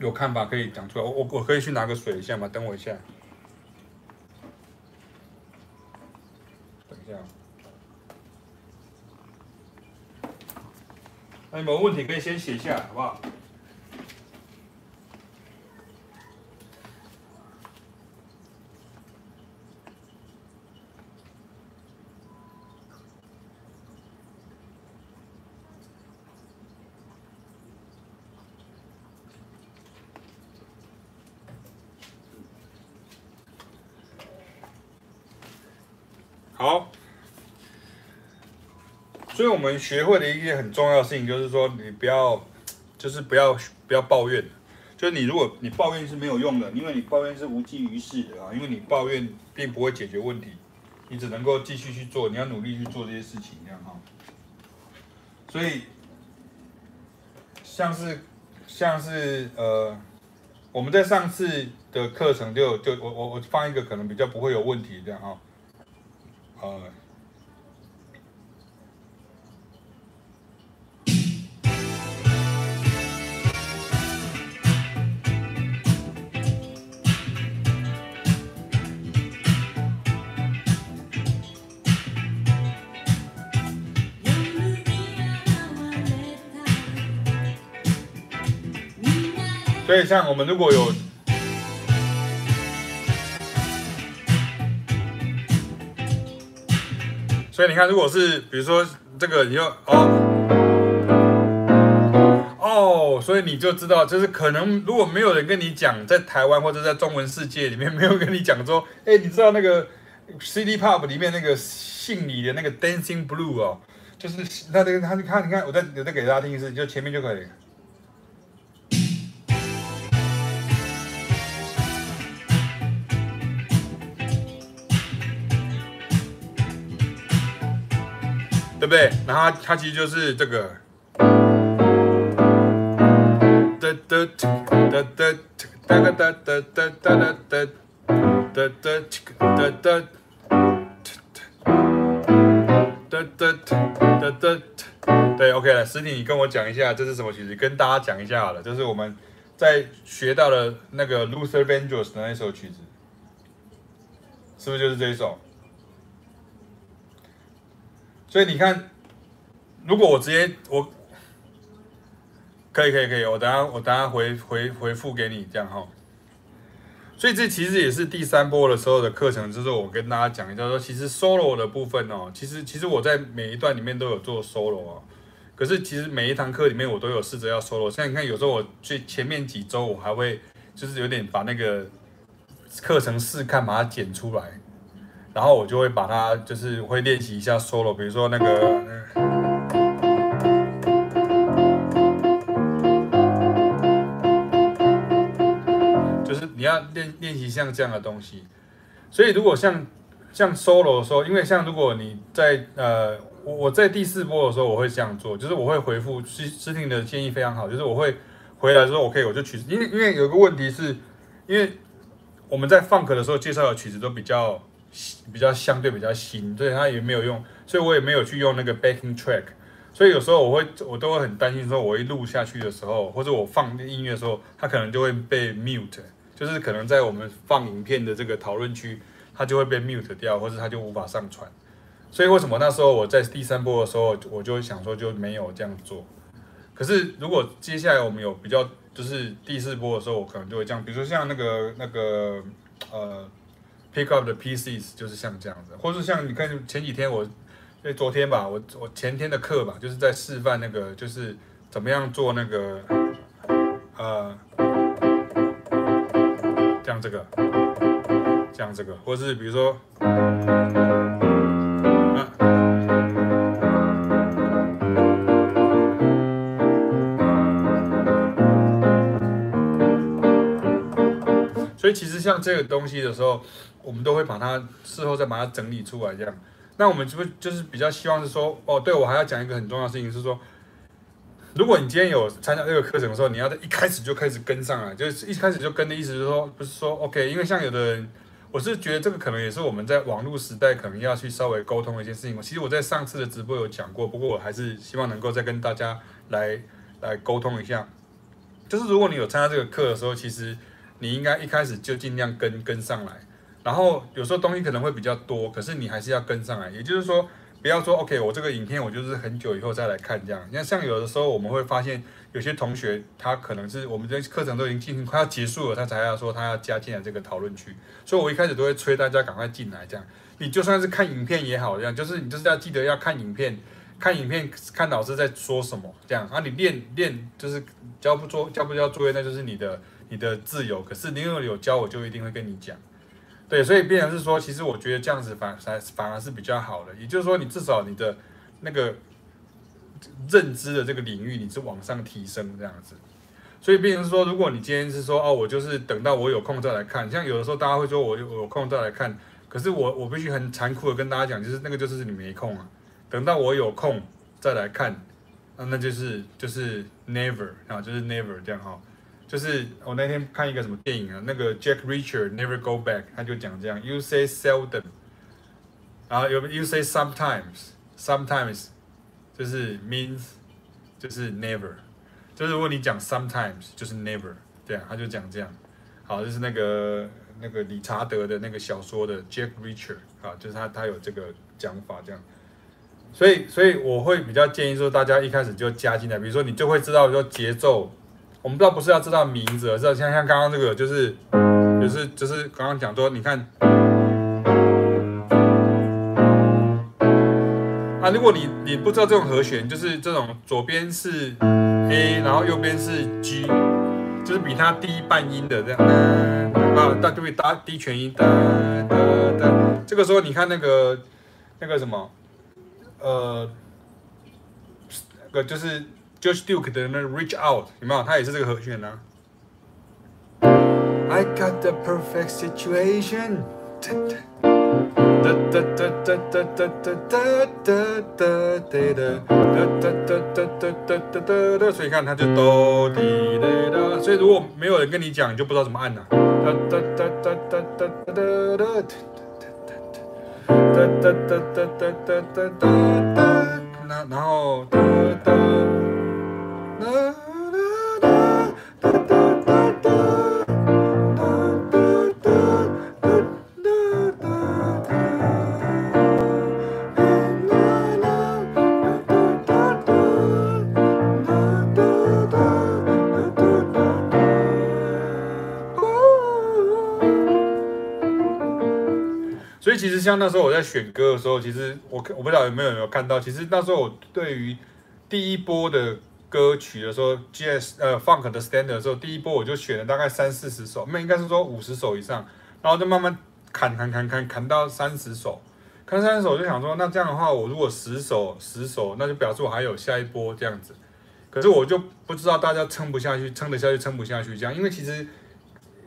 有看法可以讲出来，我我可以去拿个水一下吗？等我一下，等一下。那有没有问题可以先写一下，好不好？好，所以我们学会的一件很重要的事情，就是说你不要，就是不要不要抱怨，就是你如果你抱怨是没有用的，因为你抱怨是无济于事的啊，因为你抱怨并不会解决问题，你只能够继续去做，你要努力去做这些事情，这样哈。所以，像是像是呃，我们在上次的课程就就我我我放一个可能比较不会有问题这样哈。呃，所以像我们如果有。所以你看，如果是比如说这个，你就哦哦，所以你就知道，就是可能如果没有人跟你讲，在台湾或者在中文世界里面没有跟你讲说，哎，你知道那个 City Pop 里面那个姓李的那个 Dancing Blue 哦，就是那这个他你看你看，我再我再给大家听一次，就前面就可以。对不对？然后它它其实就是这个，哒哒哒哒哒哒哒哒哒哒哒哒哒哒哒哒。哒哒哒哒哒，对，OK 了。实体，你跟我讲一下这是什么曲子，跟大家讲一下好了。就是我们在学到的那个 Luther Vandross 的那首曲子，是不是就是这一首？所以你看，如果我直接我，可以可以可以，我等下我等下回回回复给你这样哈。所以这其实也是第三波的时候的课程，就是我跟大家讲一下说，其实 solo 的部分哦，其实其实我在每一段里面都有做 solo 哦，可是其实每一堂课里面我都有试着要 solo。像你看，有时候我最前面几周我还会就是有点把那个课程试看把它剪出来，然后我就会把它就是会练习一下 solo，比如说那个。就是你要练练习像这样的东西，所以如果像像 solo 的时候，因为像如果你在呃，我我在第四波的时候，我会这样做，就是我会回复诗诗婷的建议非常好，就是我会回来之后我可以我就曲子，因为因为有个问题是，因为我们在放课的时候介绍的曲子都比较比较相对比较新，所以它也没有用，所以我也没有去用那个 backing track，所以有时候我会我都会很担心说，我一录下去的时候，或者我放音乐的时候，它可能就会被 mute。就是可能在我们放影片的这个讨论区，它就会被 mute 掉，或者它就无法上传。所以为什么那时候我在第三波的时候，我就想说就没有这样做。可是如果接下来我们有比较，就是第四波的时候，我可能就会这样。比如说像那个那个呃，pick up the pieces，就是像这样子，或者像你看前几天我，哎昨天吧，我我前天的课吧，就是在示范那个就是怎么样做那个呃。像这个，像这个，或是比如说，所以其实像这个东西的时候，我们都会把它事后再把它整理出来，这样。那我们就就是比较希望是说，哦，对，我还要讲一个很重要的事情是说。如果你今天有参加这个课程的时候，你要在一开始就开始跟上来，就是一开始就跟的意思，是说不是说 OK，因为像有的人，我是觉得这个可能也是我们在网络时代可能要去稍微沟通的一件事情。其实我在上次的直播有讲过，不过我还是希望能够再跟大家来来沟通一下。就是如果你有参加这个课的时候，其实你应该一开始就尽量跟跟上来，然后有时候东西可能会比较多，可是你还是要跟上来，也就是说。不要说 OK，我这个影片我就是很久以后再来看这样。你看，像有的时候我们会发现，有些同学他可能是我们这课程都已经进行快要结束了，他才要说他要加进来这个讨论区。所以我一开始都会催大家赶快进来这样。你就算是看影片也好，这样就是你就是要记得要看影片，看影片看老师在说什么这样。啊，你练练就是交不做交不交作业，那就是你的你的自由。可是你如果有教，我就一定会跟你讲。对，所以变成是说，其实我觉得这样子反反反而是比较好的，也就是说，你至少你的那个认知的这个领域，你是往上提升这样子。所以变成是说，如果你今天是说哦，我就是等到我有空再来看，像有的时候大家会说我有我有空再来看，可是我我必须很残酷的跟大家讲，就是那个就是你没空啊，等到我有空再来看，那那就是就是 never 啊，就是 never 这样哈。就是我那天看一个什么电影啊，那个 Jack Richard Never Go Back，他就讲这样，You say seldom，然后有 You say sometimes，sometimes 就是 means 就是 never，就是如果你讲 sometimes 就是 never，对啊，他就讲这样。好，就是那个那个理查德的那个小说的 Jack Richard，啊，就是他他有这个讲法这样。所以所以我会比较建议说，大家一开始就加进来，比如说你就会知道说节奏。我们不知道不是要知道名字，而是像像刚刚这个，就是就是就是刚刚讲说，你看啊，如果你你不知道这种和弦，就是这种左边是 A，然后右边是 G，就是比它低半音的这样，啊，大就会搭低全音，哒哒哒。这个时候你看那个那个什么，呃，那个就是。George Duke 的那 Reach Out 有没有？它也是这个和弦呢、I got the perfect situation。所以看它就哆滴哒哒，所以如果没有人跟你讲，你就不知道怎么按了。然后。其实像那时候我在选歌的时候，其实我我不知道有没有有看到，其实那时候我对于第一波的歌曲的时候，Jazz 呃 Funk 的 Standard 的时候，第一波我就选了大概三四十首，那应该是说五十首以上，然后就慢慢砍砍砍砍砍到三十首，砍三十首我就想说，那这样的话，我如果十首十首，那就表示我还有下一波这样子，可是我就不知道大家撑不下去，撑得下去撑不下去这样，因为其实。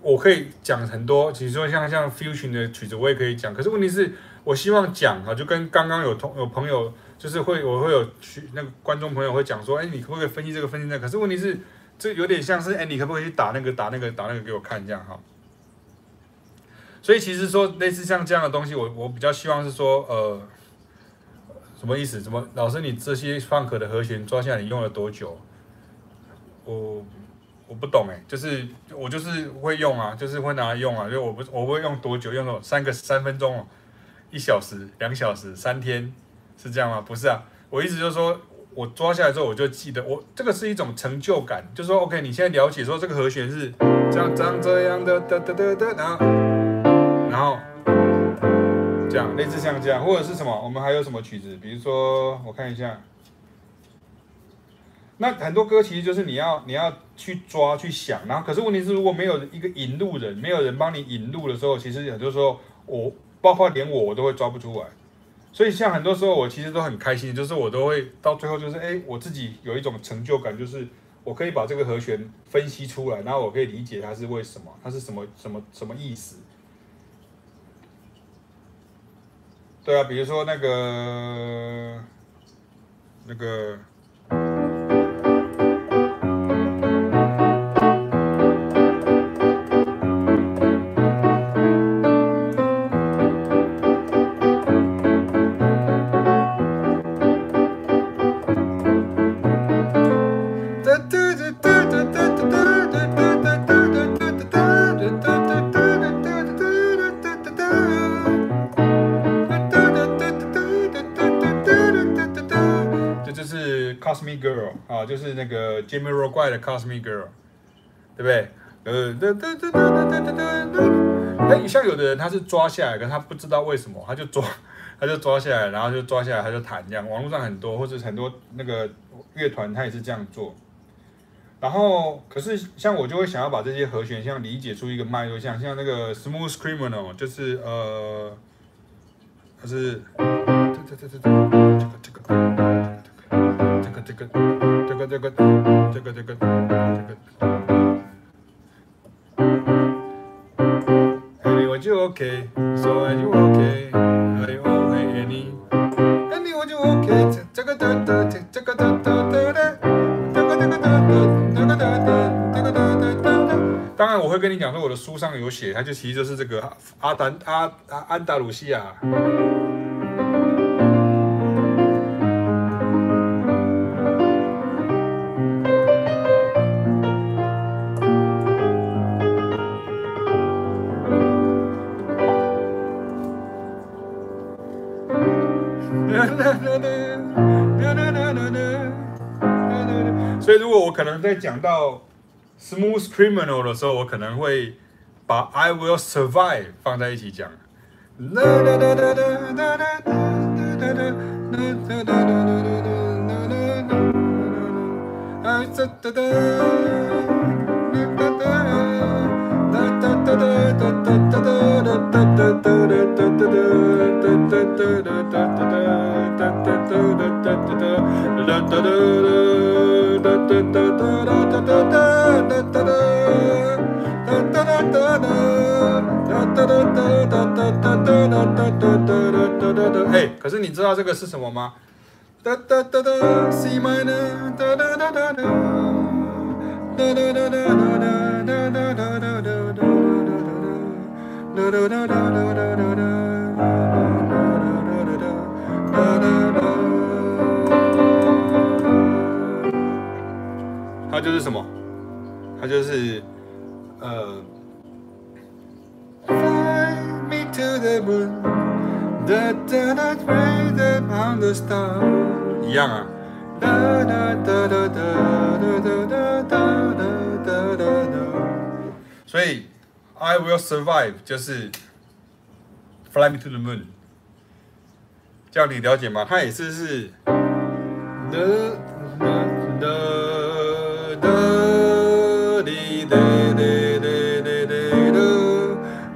我可以讲很多，其实说像像 fusion 的曲子我也可以讲，可是问题是，我希望讲啊，就跟刚刚有同有朋友，就是会我会有去那个观众朋友会讲说，哎，你可不可以分析这个分析那个？可是问题是，这有点像是，哎，你可不可以去打那个打那个打那个给我看这样哈？所以其实说类似像这样的东西，我我比较希望是说，呃，什么意思？什么老师，你这些 funk 的和弦抓下来，你用了多久？我。我不懂哎，就是我就是会用啊，就是会拿来用啊，因为我不我不会用多久，用了三个三分钟哦，一小时、两小时、三天，是这样吗？不是啊，我意思就是说，我抓下来之后我就记得，我这个是一种成就感，就说 OK，你现在了解说这个和弦是这样这样这样的哒哒哒哒，然后然后这样类似像这样，或者是什么？我们还有什么曲子？比如说我看一下。那很多歌其实就是你要你要去抓去想，然后可是问题是如果没有一个引路人，没有人帮你引路的时候，其实很多时候我包括连我我都会抓不出来。所以像很多时候我其实都很开心，就是我都会到最后就是哎，我自己有一种成就感，就是我可以把这个和弦分析出来，然后我可以理解它是为什么，它是什么什么什么意思。对啊，比如说那个那个。就是那个 Jamiroquai 的 Cosmic Girl，对不对？呃，哒哒哒哒哒哒哒哒。哎，像有的人他是抓下来，可是他不知道为什么，他就抓，他就抓下来，然后就抓下来，他就弹这样。网络上很多，或者很多那个乐团他也是这样做。然后，可是像我就会想要把这些和弦像理解出一个脉络，像像那个 Smooth Criminal，就是呃，它是。这个这个这个这个这个这个，Any 我就 OK，So any 我 OK，I always any，Any 我就 OK，这个哒哒这个哒哒哒哒，这个哒哒哒哒这个哒哒这个哒哒哒。当然我会跟你讲说，我的书上有写，它就其实就是这个阿丹阿阿安达鲁西亚。可能在讲到 smooth criminal 的时候我可能会把 i will survive 放在一起讲可是你知道这个是什么吗？哒哒哒哒，C minor。哒哒哒哒哒哒哒哒哒哒哒。它就是什么？它就是呃，一样啊。所以。，I will survive 就是 Fly me to the moon，这样你了解吗？它也是是哒哒哒哒滴哒哒哒哒哒哒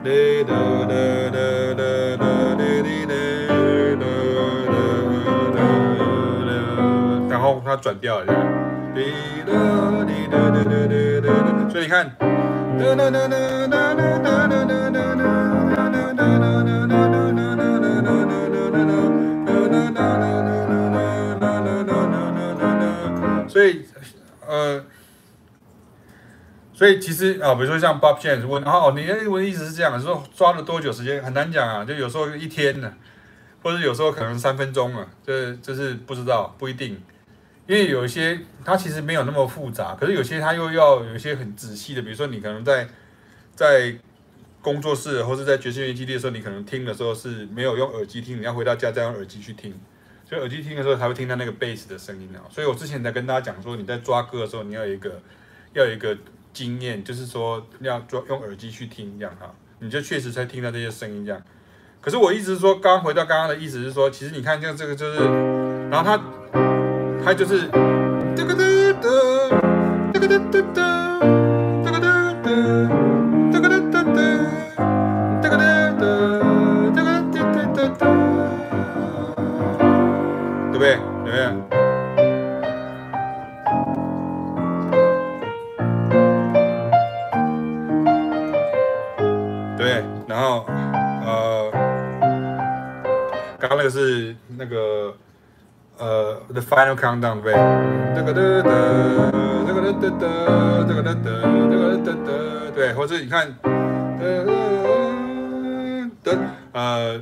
哒哒哒哒哒哒哒哒哒哒，然后它转调一下，滴哒滴哒哒哒哒哒，所以你看。所以，呃，所以其实啊，比如说像 Bob James 问，哦，你的问意思是这样，说抓了多久时间很难讲啊，就有时候一天呢，或者有时候可能三分钟啊，这这是不知道，不一定。因为有一些它其实没有那么复杂，可是有些它又要有一些很仔细的，比如说你可能在在工作室或者在爵士乐基地的时候，你可能听的时候是没有用耳机听，你要回到家再用耳机去听，所以耳机听的时候才会听到那个贝斯的声音啊。所以我之前在跟大家讲说，你在抓歌的时候，你要有一个要有一个经验，就是说要抓用耳机去听这样哈，你就确实才听到这些声音这样。可是我一直说，刚回到刚刚的意思是说，其实你看像这个就是，然后它。它就是哒个哒哒，哒个哒哒哒，哒个哒哒，哒个哒哒哒，哒个哒哒，哒个哒哒哒哒，对不对？对不对？对，然后呃，刚刚那个是那个。呃，The Final Countdown 呗。这个的的，这个的的的，这个的的，这个的的的，对，或者你看，呃，呃，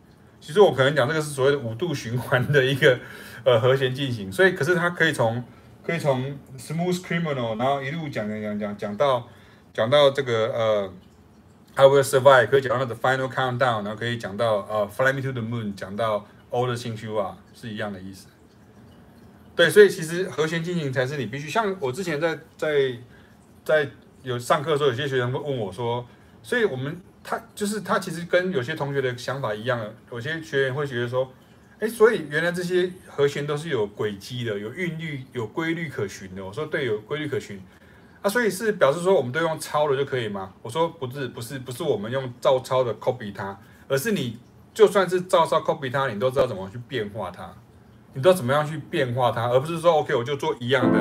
其实我可能讲这个是所谓的五度循环的一个呃和弦进行，所以可是它可以从。可以从 Smooth Criminal，然后一路讲讲讲讲讲到讲到这个呃 I Will Survive，可以讲到 The Final Countdown，然后可以讲到呃 Fly Me to the Moon，讲到 All the Things You Are，是一样的意思。对，所以其实和弦进行才是你必须。像我之前在在在有上课的时候，有些学生会问我说，所以我们他就是他其实跟有些同学的想法一样，有些学员会觉得说。哎，所以原来这些和弦都是有轨迹的，有韵律、有规律可循的。我说对，有规律可循。啊，所以是表示说我们都用抄的就可以吗？我说不是，不是，不是我们用照抄的 copy 它，而是你就算是照抄 copy 它，你都知道怎么去变化它，你知道怎么样去变化它，而不是说 OK 我就做一样的。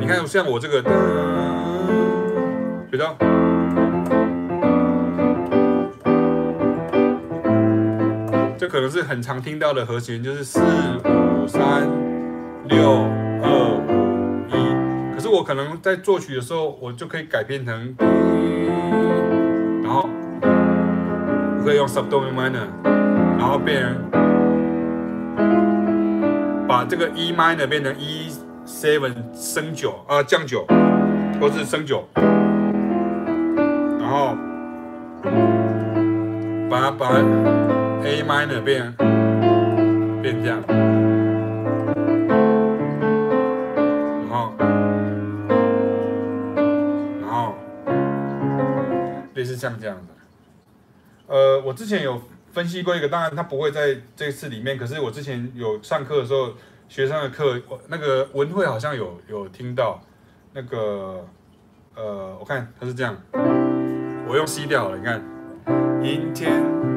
你看像我这个，比较。这可能是很常听到的和弦，就是四五三六二五一。可是我可能在作曲的时候，我就可以改变成，然后我可以用 subdominator，然后变成把这个 E minor 变成 E seven 升九啊降九，或是升九，然后把它把它。A minor 变变这样，然后然后类似像这样子，呃，我之前有分析过一个，当然他不会在这次里面，可是我之前有上课的时候，学生的课，那个文慧好像有有听到，那个呃，我看他是这样，我用 C 调了，你看，阴天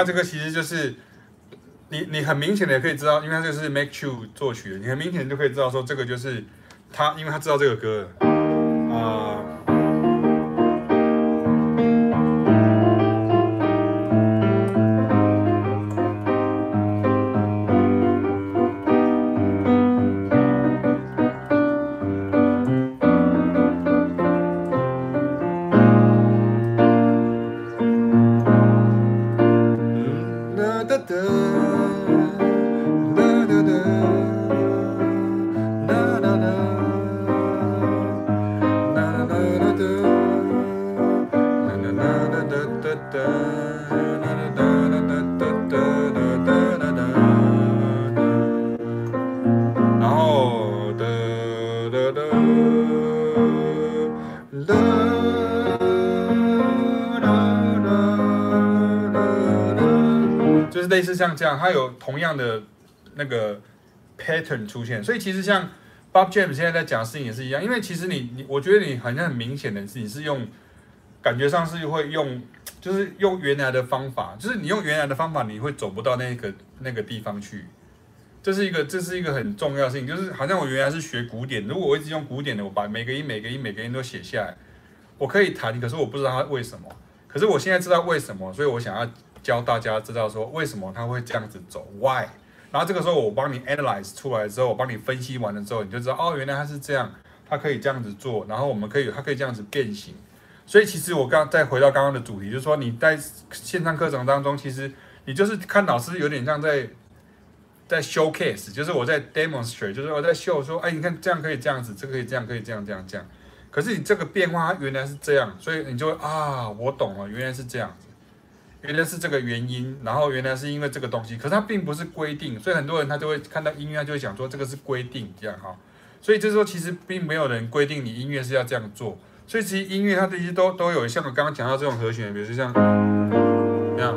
他这个其实就是你，你很明显的也可以知道，因为它这个是 Make True 作曲的，你很明显就可以知道说这个就是他，因为他知道这个歌啊。类似像这样，它有同样的那个 pattern 出现，所以其实像 Bob James 现在在讲事情也是一样，因为其实你你，我觉得你好像很明显的是你是用感觉上是会用，就是用原来的方法，就是你用原来的方法，你会走不到那个那个地方去。这是一个这是一个很重要的事情，就是好像我原来是学古典，如果我一直用古典的，我把每个音每个音每个音都写下来，我可以弹，可是我不知道它为什么，可是我现在知道为什么，所以我想要。教大家知道说为什么他会这样子走，why？然后这个时候我帮你 analyze 出来之后，我帮你分析完了之后，你就知道哦，原来他是这样，他可以这样子做，然后我们可以，他可以这样子变形。所以其实我刚再回到刚刚的主题，就是说你在线上课程当中，其实你就是看老师有点像在在 showcase，就是我在 demonstrate，就是我在 show 说，哎，你看这样可以这样子，这个可以这样，可以这样这样这样。可是你这个变化它原来是这样，所以你就啊，我懂了，原来是这样。原来是这个原因，然后原来是因为这个东西，可是它并不是规定，所以很多人他就会看到音乐，他就会想说这个是规定这样哈，所以就是说其实并没有人规定你音乐是要这样做，所以其实音乐它这些都都有像我刚刚讲到这种和弦，比如说像这样，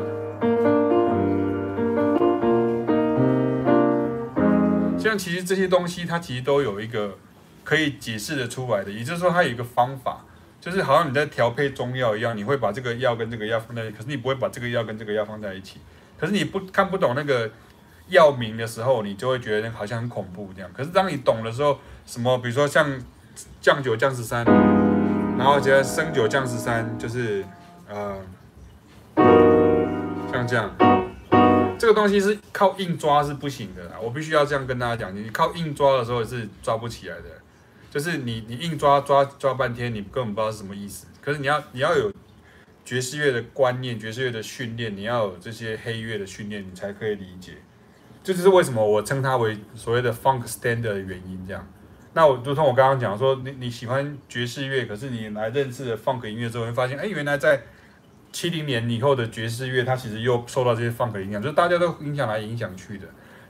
像其实这些东西它其实都有一个可以解释得出来的，也就是说它有一个方法。就是好像你在调配中药一样，你会把这个药跟这个药放在一起，可是你不会把这个药跟这个药放在一起。可是你不看不懂那个药名的时候，你就会觉得好像很恐怖这样。可是当你懂的时候，什么比如说像降九降十三，然后觉得升九降十三，就是呃像这样，这个东西是靠硬抓是不行的啦。我必须要这样跟大家讲，你靠硬抓的时候是抓不起来的。就是你，你硬抓抓抓半天，你根本不知道是什么意思。可是你要，你要有爵士乐的观念，爵士乐的训练，你要有这些黑乐的训练，你才可以理解。这就是为什么我称它为所谓的 funk standard 的原因。这样，那我如同我刚刚讲说，你你喜欢爵士乐，可是你来认识了 funk 音乐之后，会发现，哎，原来在七零年以后的爵士乐，它其实又受到这些 funk 影响，就是大家都影响来影响去的。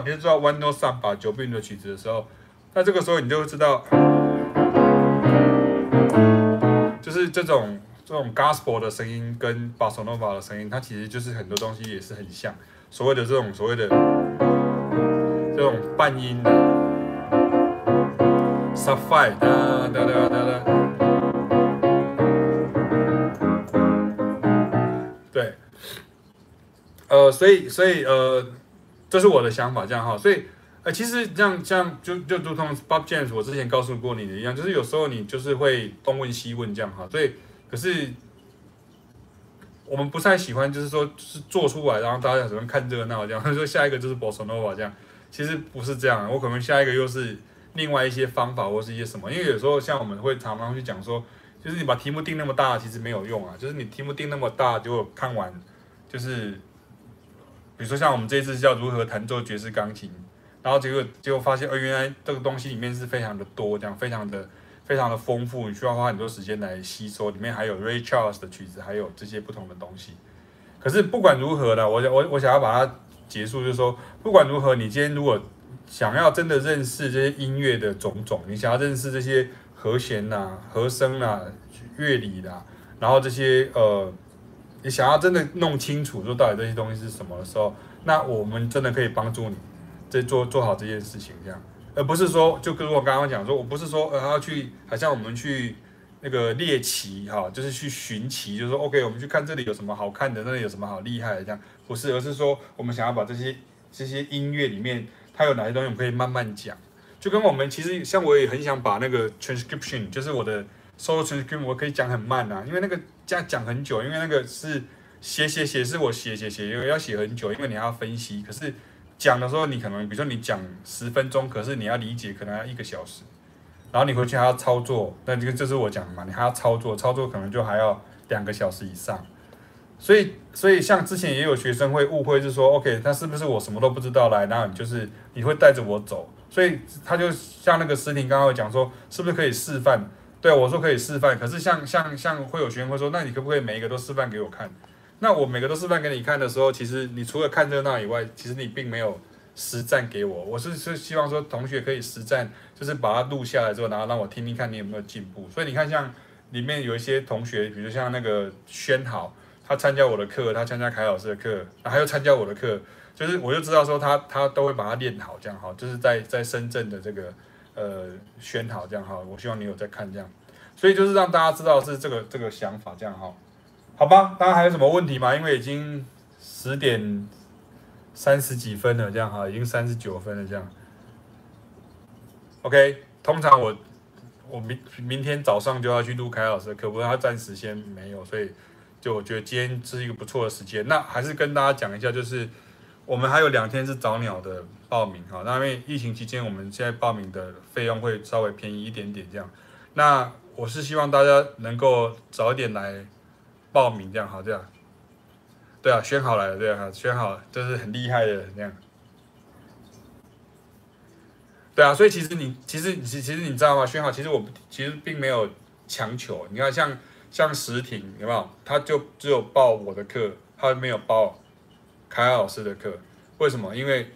你就知道 One Note 三把九变的曲子的时候，那这个时候你就会知道，就是这种这种 Gospel 的声音跟巴索诺瓦的声音，它其实就是很多东西也是很像所谓的这种所谓的这种半音的 suffice 哒哒哒哒哒。对，呃，所以，所以，呃。这是我的想法，这样哈，所以。呃，其实这样这样就就如同 Bob James 我之前告诉过你的一样，就是有时候你就是会东问西问这样哈，所以可是我们不太喜欢，就是说就是做出来，然后大家喜欢看热闹这样，他说下一个就是 Bossa Nova 这样，其实不是这样，我可能下一个又是另外一些方法或是一些什么，因为有时候像我们会常常去讲说，就是你把题目定那么大，其实没有用啊，就是你题目定那么大，结果看完就是，比如说像我们这次叫如何弹奏爵士钢琴。然后结果结果发现，呃，原来这个东西里面是非常的多，这样非常的非常的丰富，你需要花很多时间来吸收。里面还有 Ray Charles 的曲子，还有这些不同的东西。可是不管如何呢，我我我想要把它结束，就是说，不管如何，你今天如果想要真的认识这些音乐的种种，你想要认识这些和弦呐、和声呐、乐理啦、然后这些呃，你想要真的弄清楚说到底这些东西是什么的时候，那我们真的可以帮助你。在做做好这件事情，这样，而不是说，就跟我刚刚讲说，我不是说呃要去，好像我们去那个猎奇哈，就是去寻奇，就是说，OK，我们去看这里有什么好看的，那里有什么好厉害的，这样，不是，而是说，我们想要把这些这些音乐里面，它有哪些东西，我们可以慢慢讲，就跟我们其实像我也很想把那个 transcription，就是我的 solution，我可以讲很慢啊，因为那个这样讲很久，因为那个是写写写是我写写写，因为要写很久，因为你要分析，可是。讲的时候，你可能比如说你讲十分钟，可是你要理解可能要一个小时，然后你回去还要操作，那这个这是我讲的嘛，你还要操作，操作可能就还要两个小时以上。所以，所以像之前也有学生会误会，是说，OK，他是不是我什么都不知道来？然后你就是你会带着我走，所以他就像那个思婷刚刚讲说，是不是可以示范？对，我说可以示范，可是像像像会有学员会说，那你可不可以每一个都示范给我看？那我每个都示范给你看的时候，其实你除了看热闹以外，其实你并没有实战给我。我是是希望说同学可以实战，就是把它录下来之后，然后让我听听看你有没有进步。所以你看，像里面有一些同学，比如像那个宣豪，他参加我的课，他参加凯老师的课，然后他又参加我的课，就是我就知道说他他都会把它练好，这样好，就是在在深圳的这个呃宣好这样哈。我希望你有在看这样，所以就是让大家知道是这个这个想法这样哈。好吧，大家还有什么问题吗？因为已经十点三十几分了，这样哈，已经三十九分了，这样。OK，通常我我明明天早上就要去录凯老师的课，不过他暂时先没有，所以就我觉得今天是一个不错的时间。那还是跟大家讲一下，就是我们还有两天是早鸟的报名哈，那因为疫情期间，我们现在报名的费用会稍微便宜一点点这样。那我是希望大家能够早一点来。报名这样好，这样，对啊，选好来了，对啊，选好，就是很厉害的这样，对啊，所以其实你，其实，其其实你知道吗？选好，其实我其实并没有强求。你看像，像像石婷有没有？他就只有报我的课，他没有报凯老师的课。为什么？因为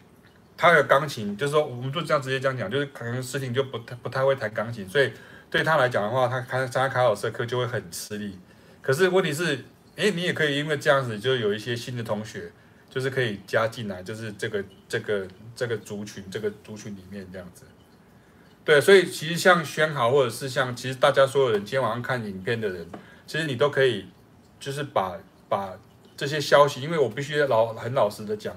他的钢琴，就是说，我们就这样直接这样讲，就是可能石婷就不太不太会弹钢琴，所以对他来讲的话，他开参加凯老师的课就会很吃力。可是问题是，诶，你也可以因为这样子，就有一些新的同学，就是可以加进来，就是这个这个这个族群，这个族群里面这样子。对，所以其实像宣豪，或者是像其实大家所有人今天晚上看影片的人，其实你都可以，就是把把这些消息，因为我必须老很老实的讲，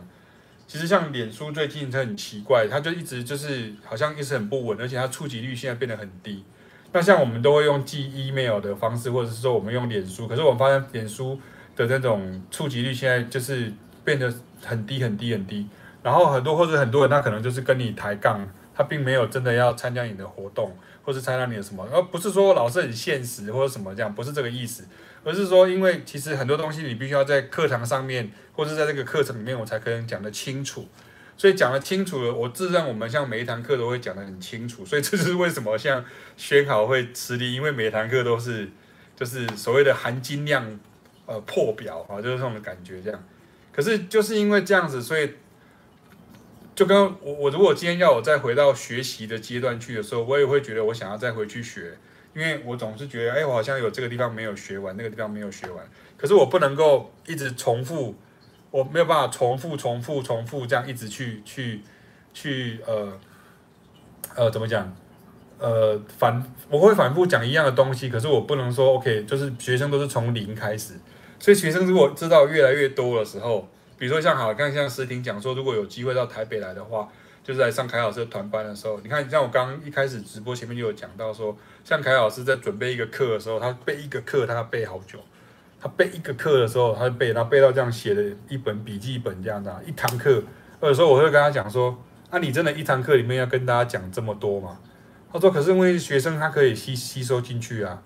其实像脸书最近它很奇怪，它就一直就是好像一直很不稳，而且它触及率现在变得很低。那像我们都会用寄 email 的方式，或者是说我们用脸书，可是我们发现脸书的那种触及率现在就是变得很低很低很低。然后很多或者很多人他可能就是跟你抬杠，他并没有真的要参加你的活动，或是参加你的什么，而不是说老是很现实或者什么这样，不是这个意思，而是说因为其实很多东西你必须要在课堂上面，或者在这个课程里面，我才可能讲得清楚。所以讲得清楚了，我自认我们像每一堂课都会讲得很清楚，所以这就是为什么像宣考会吃力，因为每一堂课都是就是所谓的含金量呃破表啊，就是这种感觉这样。可是就是因为这样子，所以就跟我我如果今天要我再回到学习的阶段去的时候，我也会觉得我想要再回去学，因为我总是觉得，哎，我好像有这个地方没有学完，那个地方没有学完，可是我不能够一直重复，我没有办法重复、重复、重复这样一直去、去、去，呃，呃，怎么讲？呃，反我会反复讲一样的东西，可是我不能说 OK，就是学生都是从零开始，所以学生如果知道越来越多的时候，比如说像好，刚像诗婷讲说，如果有机会到台北来的话。就是在上凯老师的团班的时候，你看，像我刚刚一开始直播前面就有讲到说，像凯老师在准备一个课的时候，他背一个课，他要背好久。他背一个课的时候，他就背，他背到这样写的一本笔记本这样的，一堂课。有时候我会跟他讲说，啊，你真的，一堂课里面要跟大家讲这么多吗？他说，可是因为学生他可以吸吸收进去啊，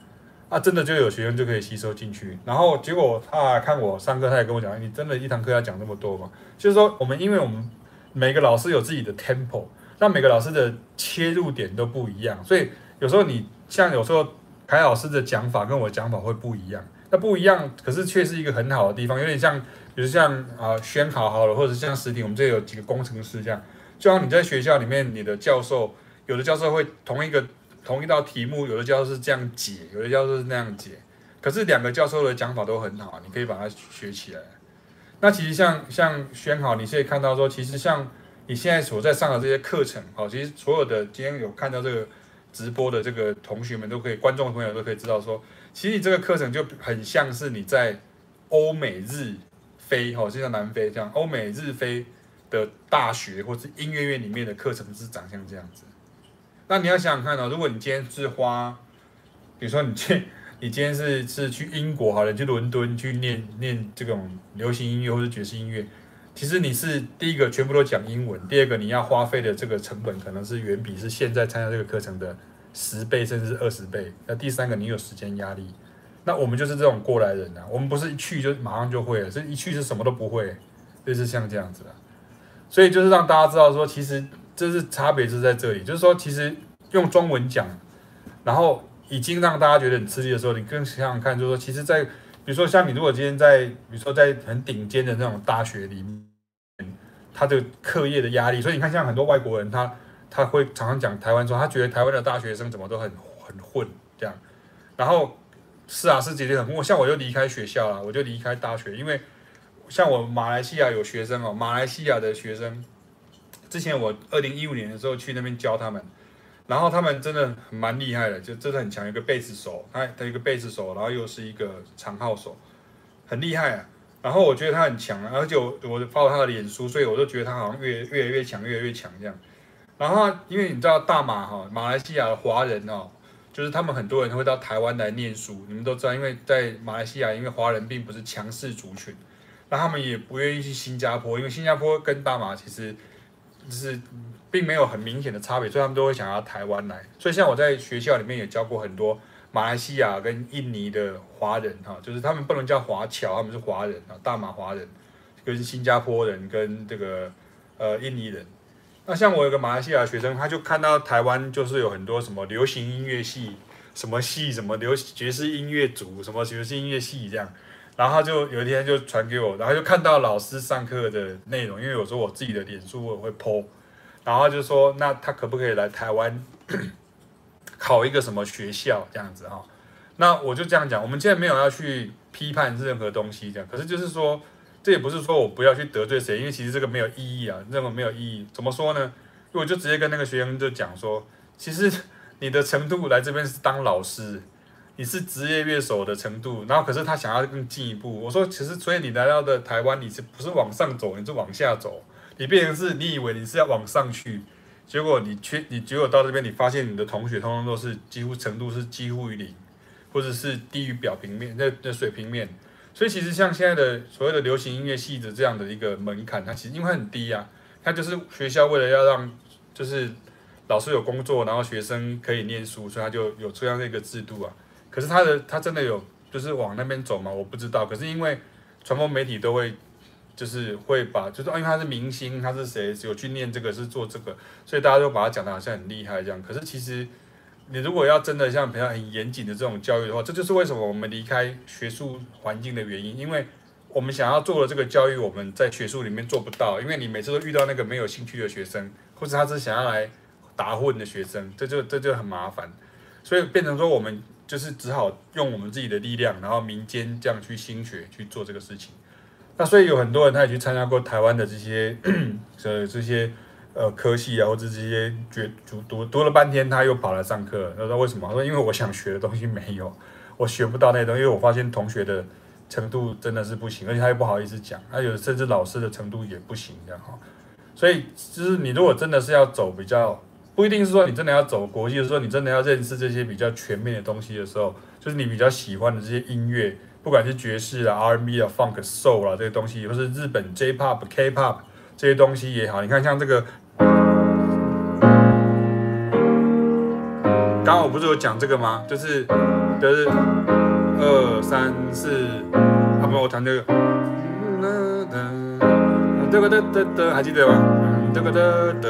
啊，真的就有学生就可以吸收进去。然后结果他看我上课，他也跟我讲，你真的，一堂课要讲这么多吗？就是说，我们因为我们。每个老师有自己的 tempo，那每个老师的切入点都不一样，所以有时候你像有时候凯老师的讲法跟我讲法会不一样，那不一样，可是却是一个很好的地方，有点像，比如像啊宣考好了，或者像实体，我们这有几个工程师这样，就像你在学校里面，你的教授有的教授会同一个同一道题目，有的教授是这样解，有的教授是那样解，可是两个教授的讲法都很好，你可以把它学起来。那其实像像宣好，你可以看到说，其实像你现在所在上的这些课程，好，其实所有的今天有看到这个直播的这个同学们都可以，观众朋友都可以知道说，其实你这个课程就很像是你在欧美日非，哈，就像南非这样，欧美日非的大学或是音乐院里面的课程是长相这样子。那你要想想看哦，如果你今天是花，比如说你去。你今天是是去英国好了，去伦敦去念念这种流行音乐或者爵士音乐，其实你是第一个全部都讲英文，第二个你要花费的这个成本可能是远比是现在参加这个课程的十倍甚至二十倍。那第三个你有时间压力，那我们就是这种过来人呐、啊，我们不是一去就马上就会了，是一去是什么都不会，就是像这样子的。所以就是让大家知道说，其实这是差别是在这里，就是说其实用中文讲，然后。已经让大家觉得很吃力的时候，你更想想看，就是说，其实，在比如说像你如果今天在，比如说在很顶尖的那种大学里面，他的课业的压力，所以你看，像很多外国人，他他会常常讲台湾说，他觉得台湾的大学生怎么都很很混这样。然后是啊，是姐姐很混，像我就离开学校了，我就离开大学，因为像我马来西亚有学生哦，马来西亚的学生，之前我二零一五年的时候去那边教他们。然后他们真的蛮厉害的，就真的很强，一个贝斯手，他他一个贝斯手，然后又是一个长号手，很厉害啊。然后我觉得他很强，而且我我发了他的脸书，所以我就觉得他好像越越来越强，越来越强这样。然后因为你知道大马哈，马来西亚的华人哦，就是他们很多人会到台湾来念书，你们都知道，因为在马来西亚，因为华人并不是强势族群，那他们也不愿意去新加坡，因为新加坡跟大马其实就是。并没有很明显的差别，所以他们都会想要台湾来。所以像我在学校里面也教过很多马来西亚跟印尼的华人哈，就是他们不能叫华侨，他们是华人啊，大马华人跟新加坡人跟这个呃印尼人。那像我有个马来西亚学生，他就看到台湾就是有很多什么流行音乐系，什么系什么流爵士音乐组，什么爵士音乐系这样，然后他就有一天就传给我，然后就看到老师上课的内容，因为有时候我自己的脸书我会 po。然后就说，那他可不可以来台湾 考一个什么学校这样子哈？那我就这样讲，我们现在没有要去批判任何东西这样，可是就是说，这也不是说我不要去得罪谁，因为其实这个没有意义啊，任何没有意义。怎么说呢？我就直接跟那个学生就讲说，其实你的程度来这边是当老师，你是职业乐手的程度，然后可是他想要更进一步。我说，其实所以你来到的台湾，你是不是往上走，你是往下走。你变成是，你以为你是要往上去，结果你缺，你结果到这边，你发现你的同学通通都是几乎程度是几乎于零，或者是低于表平面那那水平面。所以其实像现在的所谓的流行音乐系的这样的一个门槛，它其实因为很低啊，它就是学校为了要让就是老师有工作，然后学生可以念书，所以它就有这样的一个制度啊。可是他的他真的有就是往那边走吗？我不知道。可是因为传播媒体都会。就是会把，就是因为他是明星，他是谁，有去念这个是做这个，所以大家都把他讲的好像很厉害这样。可是其实，你如果要真的像比较很严谨的这种教育的话，这就是为什么我们离开学术环境的原因。因为我们想要做的这个教育，我们在学术里面做不到，因为你每次都遇到那个没有兴趣的学生，或者他是想要来打混的学生，这就这就很麻烦。所以变成说我们就是只好用我们自己的力量，然后民间这样去兴学去做这个事情。那所以有很多人他也去参加过台湾的这些呃这些呃科系啊，或者这些觉读读读了半天，他又跑来上课。他说为什么？他说因为我想学的东西没有，我学不到那些东西，因为我发现同学的程度真的是不行，而且他又不好意思讲，还有甚至老师的程度也不行这样哈。所以就是你如果真的是要走比较。不一定是说你真的要走国际，的时候，你真的要认识这些比较全面的东西的时候，就是你比较喜欢的这些音乐，不管是爵士啊、R&B 啊、Funk、Soul 啊这些东西，或是日本 J-Pop、K-Pop 这些东西也好，你看像这个，刚刚我不是有讲这个吗？就是就是二三四，啊不，我弹这个，哒哒哒哒哒，还记得吗？哒哒哒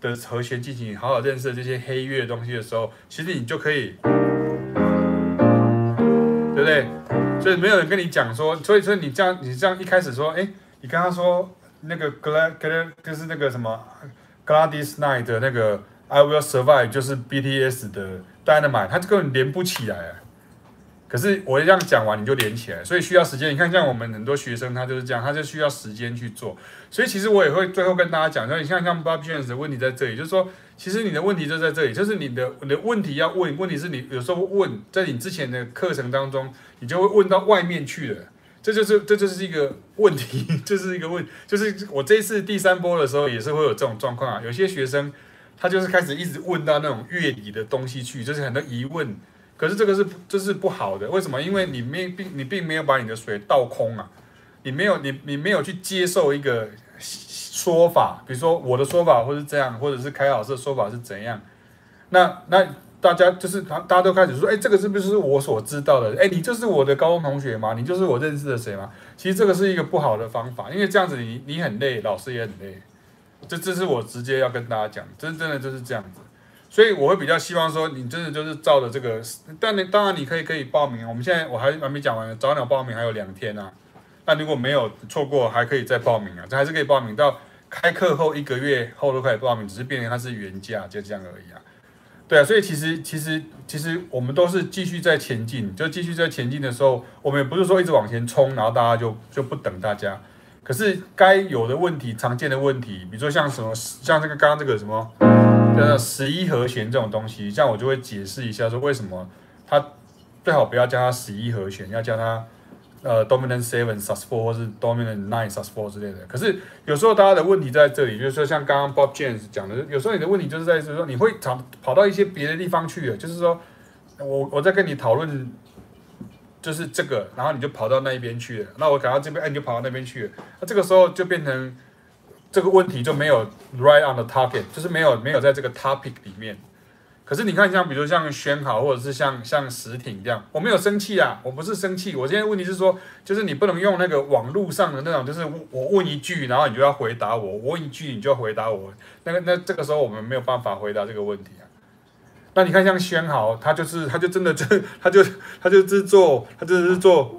的和弦进行，好好认识这些黑乐的东西的时候，其实你就可以，对不对？所以没有人跟你讲说，所以说你这样，你这样一开始说，哎，你刚刚说那个 Glad，Glad 就是那个什么 Gladys Night 的那个 I Will Survive，就是 BTS 的 Dynamite，它根本连不起来啊。可是我这样讲完你就连起来，所以需要时间。你看，像我们很多学生，他就是这样，他就需要时间去做。所以其实我也会最后跟大家讲说，你像像 Bob James 的问题在这里，就是说，其实你的问题就在这里，就是你的你的问题要问，问题是你有时候问，在你之前的课程当中，你就会问到外面去了。这就是这就是一个问题，这、是一个问，就是我这一次第三波的时候也是会有这种状况啊。有些学生他就是开始一直问到那种乐理的东西去，就是很多疑问。可是这个是这是不好的，为什么？因为你没并你并没有把你的水倒空啊，你没有你你没有去接受一个说法，比如说我的说法或是这样，或者是凯老师的说法是怎样，那那大家就是他大家都开始说，哎，这个是不是我所知道的？哎，你就是我的高中同学吗？你就是我认识的谁吗？其实这个是一个不好的方法，因为这样子你你很累，老师也很累，这这是我直接要跟大家讲，真真的就是这样子。所以我会比较希望说，你真的就是照着这个，但你当然你可以可以报名。我们现在我还还没讲完，早鸟报名还有两天啊。那如果没有错过，还可以再报名啊，这还是可以报名。到开课后一个月后都可以报名，只是变成它是原价，就这样而已啊。对啊，所以其实其实其实我们都是继续在前进，就继续在前进的时候，我们也不是说一直往前冲，然后大家就就不等大家。可是该有的问题、常见的问题，比如说像什么，像这个刚刚这个什么。那，十一和弦这种东西，这样我就会解释一下，说为什么它最好不要叫它十一和弦，要叫它呃 dominant seven sus four 或是 dominant nine sus four 之类的。可是有时候大家的问题在这里，就是说像刚刚 Bob James 讲的，有时候你的问题就是在就是说你会跑跑到一些别的地方去了，就是说我我在跟你讨论就是这个，然后你就跑到那一边去了，那我赶到这边，哎，你就跑到那边去了，那这个时候就变成。这个问题就没有 right on the target，就是没有没有在这个 topic 里面。可是你看，像比如像宣豪，或者是像像石挺这样，我没有生气啊，我不是生气。我现在问题是说，就是你不能用那个网络上的那种，就是我问一句，然后你就要回答我，我问一句，你就要回答我。那个那这个时候我们没有办法回答这个问题啊。那你看像宣豪，他就是他就真的就他就他就制作他就是做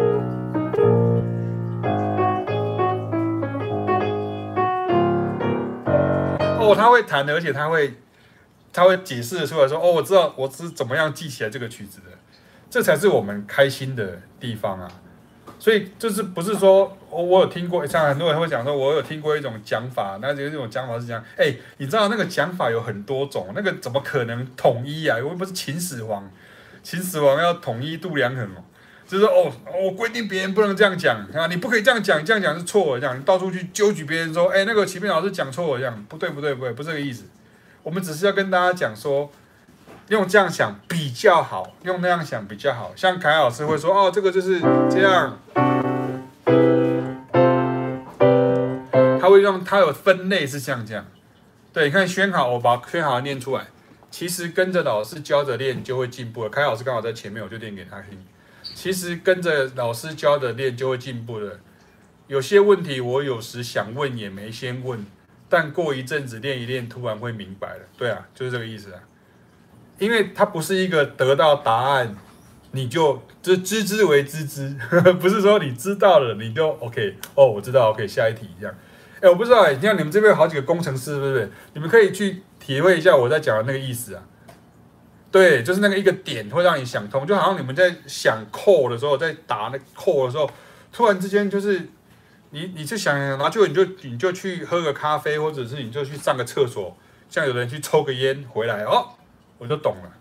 他会弹的，而且他会他会解释出来说哦我知道我是怎么样记起来这个曲子的，这才是我们开心的地方啊。所以就是不是说，我我有听过，像很多人会讲说，我有听过一种讲法，那这种讲法是讲，哎、你知道那个讲法有很多种，那个怎么可能统一啊？又不是秦始皇，秦始皇要统一度量衡哦，就是哦，我规定别人不能这样讲啊，你不可以这样讲，这样讲是错的，这样你到处去纠举别人说，哎、那个前面老师讲错了，这样不对不对不对，不是这个意思，我们只是要跟大家讲说。用这样想比较好，用那样想比较好。像凯老师会说：“哦，这个就是这样。”他会用他有分类是像这样。对，你看宣好，我把宣好念出来。其实跟着老师教着练就会进步了。凯老师刚好在前面，我就念给他听。其实跟着老师教的练就会进步的。有些问题我有时想问也没先问，但过一阵子练一练，突然会明白了。对啊，就是这个意思啊。因为它不是一个得到答案，你就就知之为知之，不是说你知道了你就 OK 哦，我知道 OK 下一题这样。哎，我不知道哎，你看你们这边有好几个工程师，对不对？你们可以去体会一下我在讲的那个意思啊。对，就是那个一个点会让你想通，就好像你们在想 code 的时候，在打那 code 的时候，突然之间就是你你就想，然后就你就你就去喝个咖啡，或者是你就去上个厕所，像有人去抽个烟回来哦。我就懂了，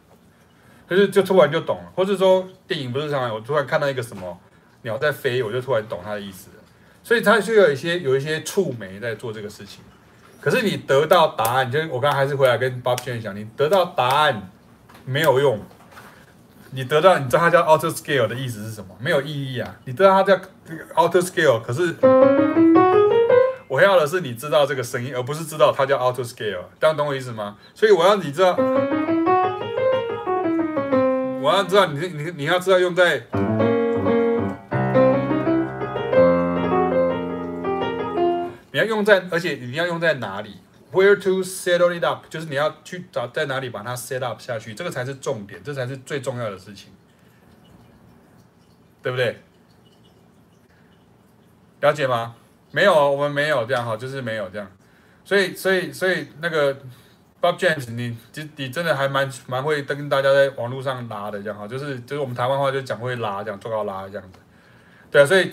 可是就突然就懂了，或者说电影不是常常我突然看到一个什么鸟在飞，我就突然懂它的意思了。所以它就有一些有一些触媒在做这个事情。可是你得到答案，就我刚还是回来跟 Bob Chen 讲，你得到答案没有用。你得到你知道它叫 auto scale 的意思是什么？没有意义啊！你知道它叫 auto scale，可是我要的是你知道这个声音，而不是知道它叫 auto scale。这样懂我意思吗？所以我要你知道。我要知道你你你要知道用在，你要用在，而且你要用在哪里？Where to settle it up？就是你要去找在哪里把它 set up 下去，这个才是重点，这才是最重要的事情，对不对？了解吗？没有，我们没有这样哈，就是没有这样，所以所以所以那个。Bob James，你你你真的还蛮蛮会跟大家在网络上拉的这样哈，就是就是我们台湾话就讲会拉这样，做到拉这样子，对啊，所以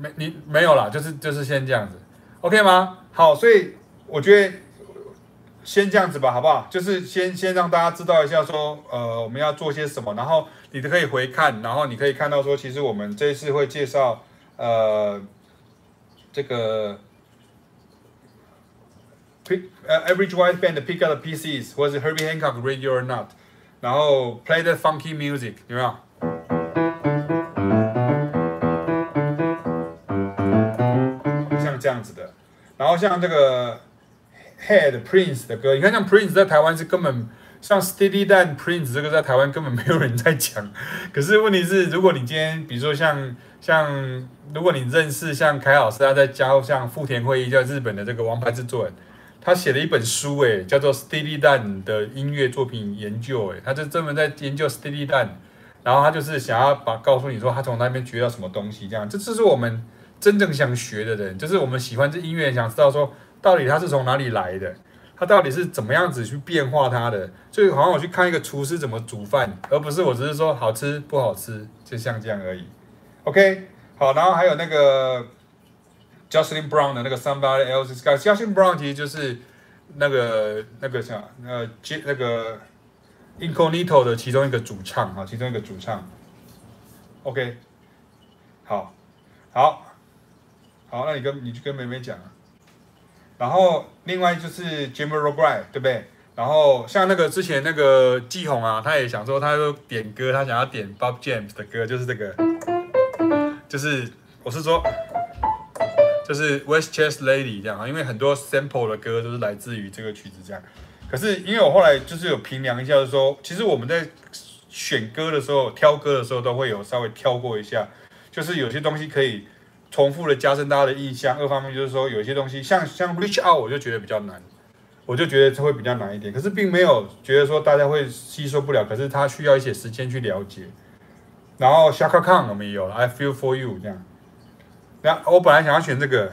没你没有啦，就是就是先这样子，OK 吗？好，所以我觉得先这样子吧，好不好？就是先先让大家知道一下说，呃，我们要做些什么，然后你都可以回看，然后你可以看到说，其实我们这一次会介绍呃这个。Pick, 呃 average white band pick up the pieces，或者是 Herbie Hancock Ready or Not，然后 play the funky music，有没有？像这样子的，然后像这个 Head Prince 的歌，你看像 Prince 在台湾是根本像 Steady Dan Prince 这个在台湾根本没有人在讲，可是问题是，如果你今天比如说像像如果你认识像凯老师他在教像富田会议叫日本的这个王牌制作人。他写了一本书，诶，叫做《Steady Dan》的音乐作品研究，诶，他就专门在研究 Steady Dan，然后他就是想要把告诉你说他从那边学到什么东西，这样，这这是我们真正想学的人，就是我们喜欢这音乐，想知道说到底他是从哪里来的，他到底是怎么样子去变化他的，就好像我去看一个厨师怎么煮饭，而不是我只是说好吃不好吃，就像这样而已。OK，好，然后还有那个。Jocelyn Brown 的那个 Somebody Else's Guy，Jocelyn Brown 其实就是那个那个啥，呃，接那个 Incognito 的其中一个主唱啊，其中一个主唱。OK，好，好，好，那你跟你去跟妹妹讲啊。然后另外就是 Jamiroquai，对不对然后像那个之前那个季红啊，他也想说，他就点歌，他想要点 Bob James 的歌，就是这个，就是我是说，就是 Westchester Lady 这样啊，因为很多 sample 的歌都是来自于这个曲子这样。可是因为我后来就是有评量一下，就说，其实我们在选歌的时候、挑歌的时候，都会有稍微挑过一下，就是有些东西可以重复的，加深大家的印象。二方面就是说，有一些东西像像 reach out，我就觉得比较难，我就觉得这会比较难一点。可是并没有觉得说大家会吸收不了，可是它需要一些时间去了解。然后 shakarang 我们也有了，I feel for you 这样。那我本来想要选这个，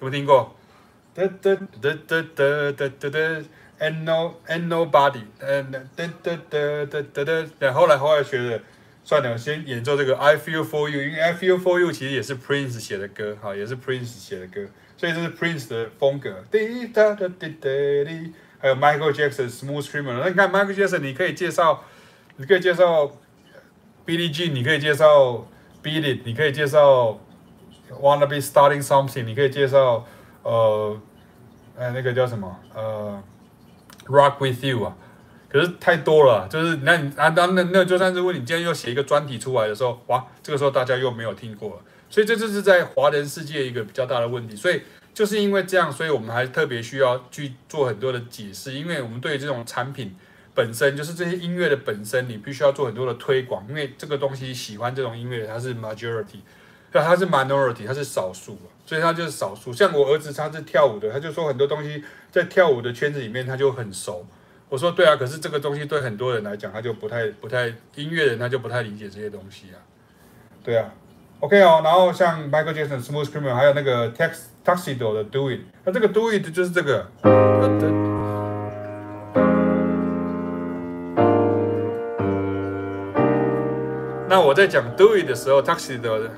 有没听过？哒哒哒哒哒哒哒。，And no and nobody，哒哒哒哒哒哒哒。然后后来后来学的。算了，我先演奏这个 I Feel For You，因为 I Feel For You 其实也是 Prince 写的歌，哈，也是 Prince 写的歌，所以这是 Prince 的风格。滴答答滴答滴，还有 Michael Jackson Smooth Criminal。那你看 Michael Jackson，你可以介绍，你可以介绍 Billie Jean，你可以介绍 Beat It，你可以介绍 Wanna Be Starting Something，你可以介绍呃，哎那个叫什么呃 Rock With You 啊。可是太多了，就是那你啊，那那那就算是问你今天又写一个专题出来的时候，哇，这个时候大家又没有听过了，所以这就是在华人世界一个比较大的问题。所以就是因为这样，所以我们还特别需要去做很多的解释，因为我们对这种产品本身，就是这些音乐的本身，你必须要做很多的推广，因为这个东西喜欢这种音乐，它是 majority，对，它是 minority，它是少数，所以它就是少数。像我儿子他是跳舞的，他就说很多东西在跳舞的圈子里面他就很熟。我说对啊，可是这个东西对很多人来讲，他就不太不太音乐人，他就不太理解这些东西啊。对啊，OK 哦，然后像 Michael Jackson Smooth Criminal，还有那个 Tax Tuxedo 的 Do It，那这个 Do It 就是这个。那我在讲 Do It 的时候，Tuxedo 的。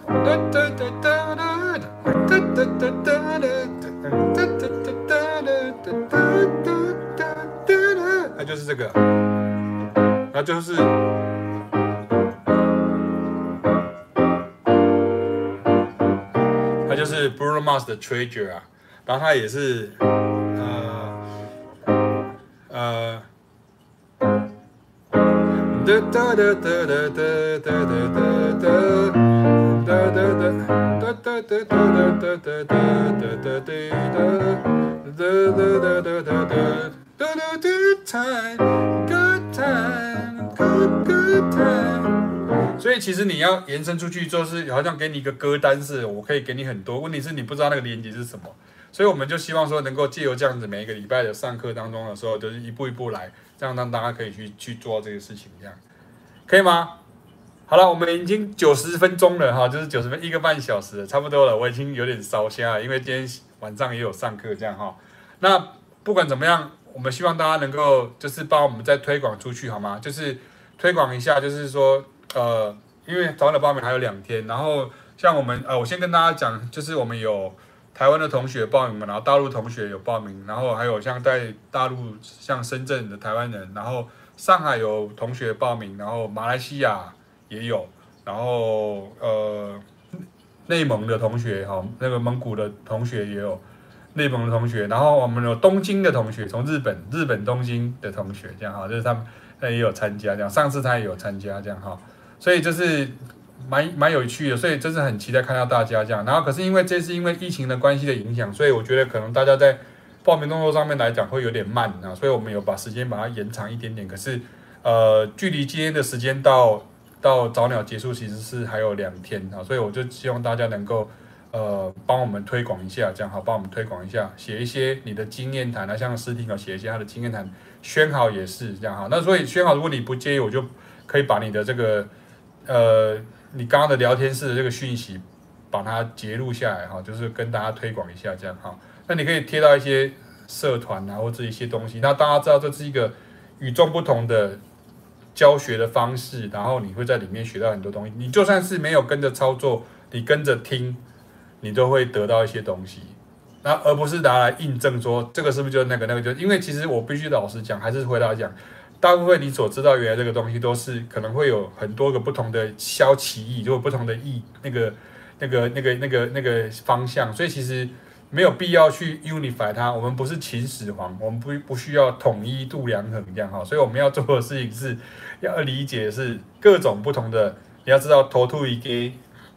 就是这个，那就是，它就是 Bruno Mars 的 Treasure 啊，然后它也是，呃，呃，哒哒哒哒哒哒哒哒哒哒哒哒哒哒哒哒哒哒哒 Good time, good time, good good time。所以其实你要延伸出去，就是好像给你一个歌单似的，我可以给你很多。问题是你不知道那个连接是什么，所以我们就希望说能够借由这样子，每一个礼拜的上课当中的时候，就是一步一步来，这样让大家可以去去做这个事情，这样可以吗？好了，我们已经九十分钟了哈，就是九十分一个半小时了，差不多了。我已经有点烧香了，因为今天晚上也有上课，这样哈。那不管怎么样。我们希望大家能够就是帮我们再推广出去，好吗？就是推广一下，就是说，呃，因为早鸟报名还有两天，然后像我们，呃，我先跟大家讲，就是我们有台湾的同学报名嘛，然后大陆同学有报名，然后还有像在大陆，像深圳的台湾人，然后上海有同学报名，然后马来西亚也有，然后呃，内蒙的同学哈，那个蒙古的同学也有。内蒙的同学，然后我们有东京的同学，从日本日本东京的同学，这样哈，就是他们也有参加，这样上次他也有参加，这样哈，所以这是蛮蛮有趣的，所以真是很期待看到大家这样。然后可是因为这次因为疫情的关系的影响，所以我觉得可能大家在报名动作上面来讲会有点慢啊，所以我们有把时间把它延长一点点。可是呃，距离今天的时间到到早鸟结束其实是还有两天啊，所以我就希望大家能够。呃，帮我们推广一下，这样好，帮我们推广一下，写一些你的经验谈啊，像诗婷啊，写一些他的经验谈，宣豪也是这样哈。那所以宣豪，如果你不介意，我就可以把你的这个呃，你刚刚的聊天室的这个讯息，把它截录下来哈，就是跟大家推广一下这样哈。那你可以贴到一些社团啊，或者一些东西，那大家知道这是一个与众不同的教学的方式，然后你会在里面学到很多东西。你就算是没有跟着操作，你跟着听。你都会得到一些东西，那而不是拿来印证说这个是不是就那个那个就，因为其实我必须老实讲，还是回答讲，大部分你所知道原来这个东西都是可能会有很多个不同的消歧义，就不同的义那个那个那个那个那个方向，所以其实没有必要去 unify 它。我们不是秦始皇，我们不不需要统一度量衡这样哈。所以我们要做的事情是要理解是各种不同的，你要知道头秃给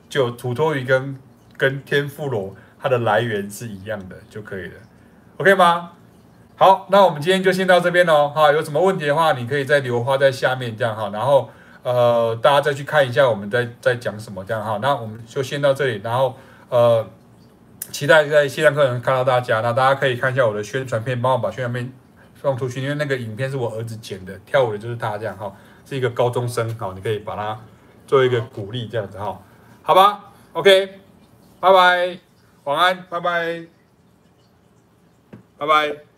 就土托鱼跟跟天妇罗它的来源是一样的就可以了，OK 吗？好，那我们今天就先到这边喽。哈，有什么问题的话，你可以再留话在下面这样哈。然后呃，大家再去看一下我们在在讲什么这样哈。那我们就先到这里，然后呃，期待在线上课程看到大家。那大家可以看一下我的宣传片，帮我把宣传片放出去，因为那个影片是我儿子剪的，跳舞的就是他这样哈，是一个高中生哈，你可以把他做一个鼓励这样子哈，好吧？OK，拜拜，晚安，拜拜，拜拜。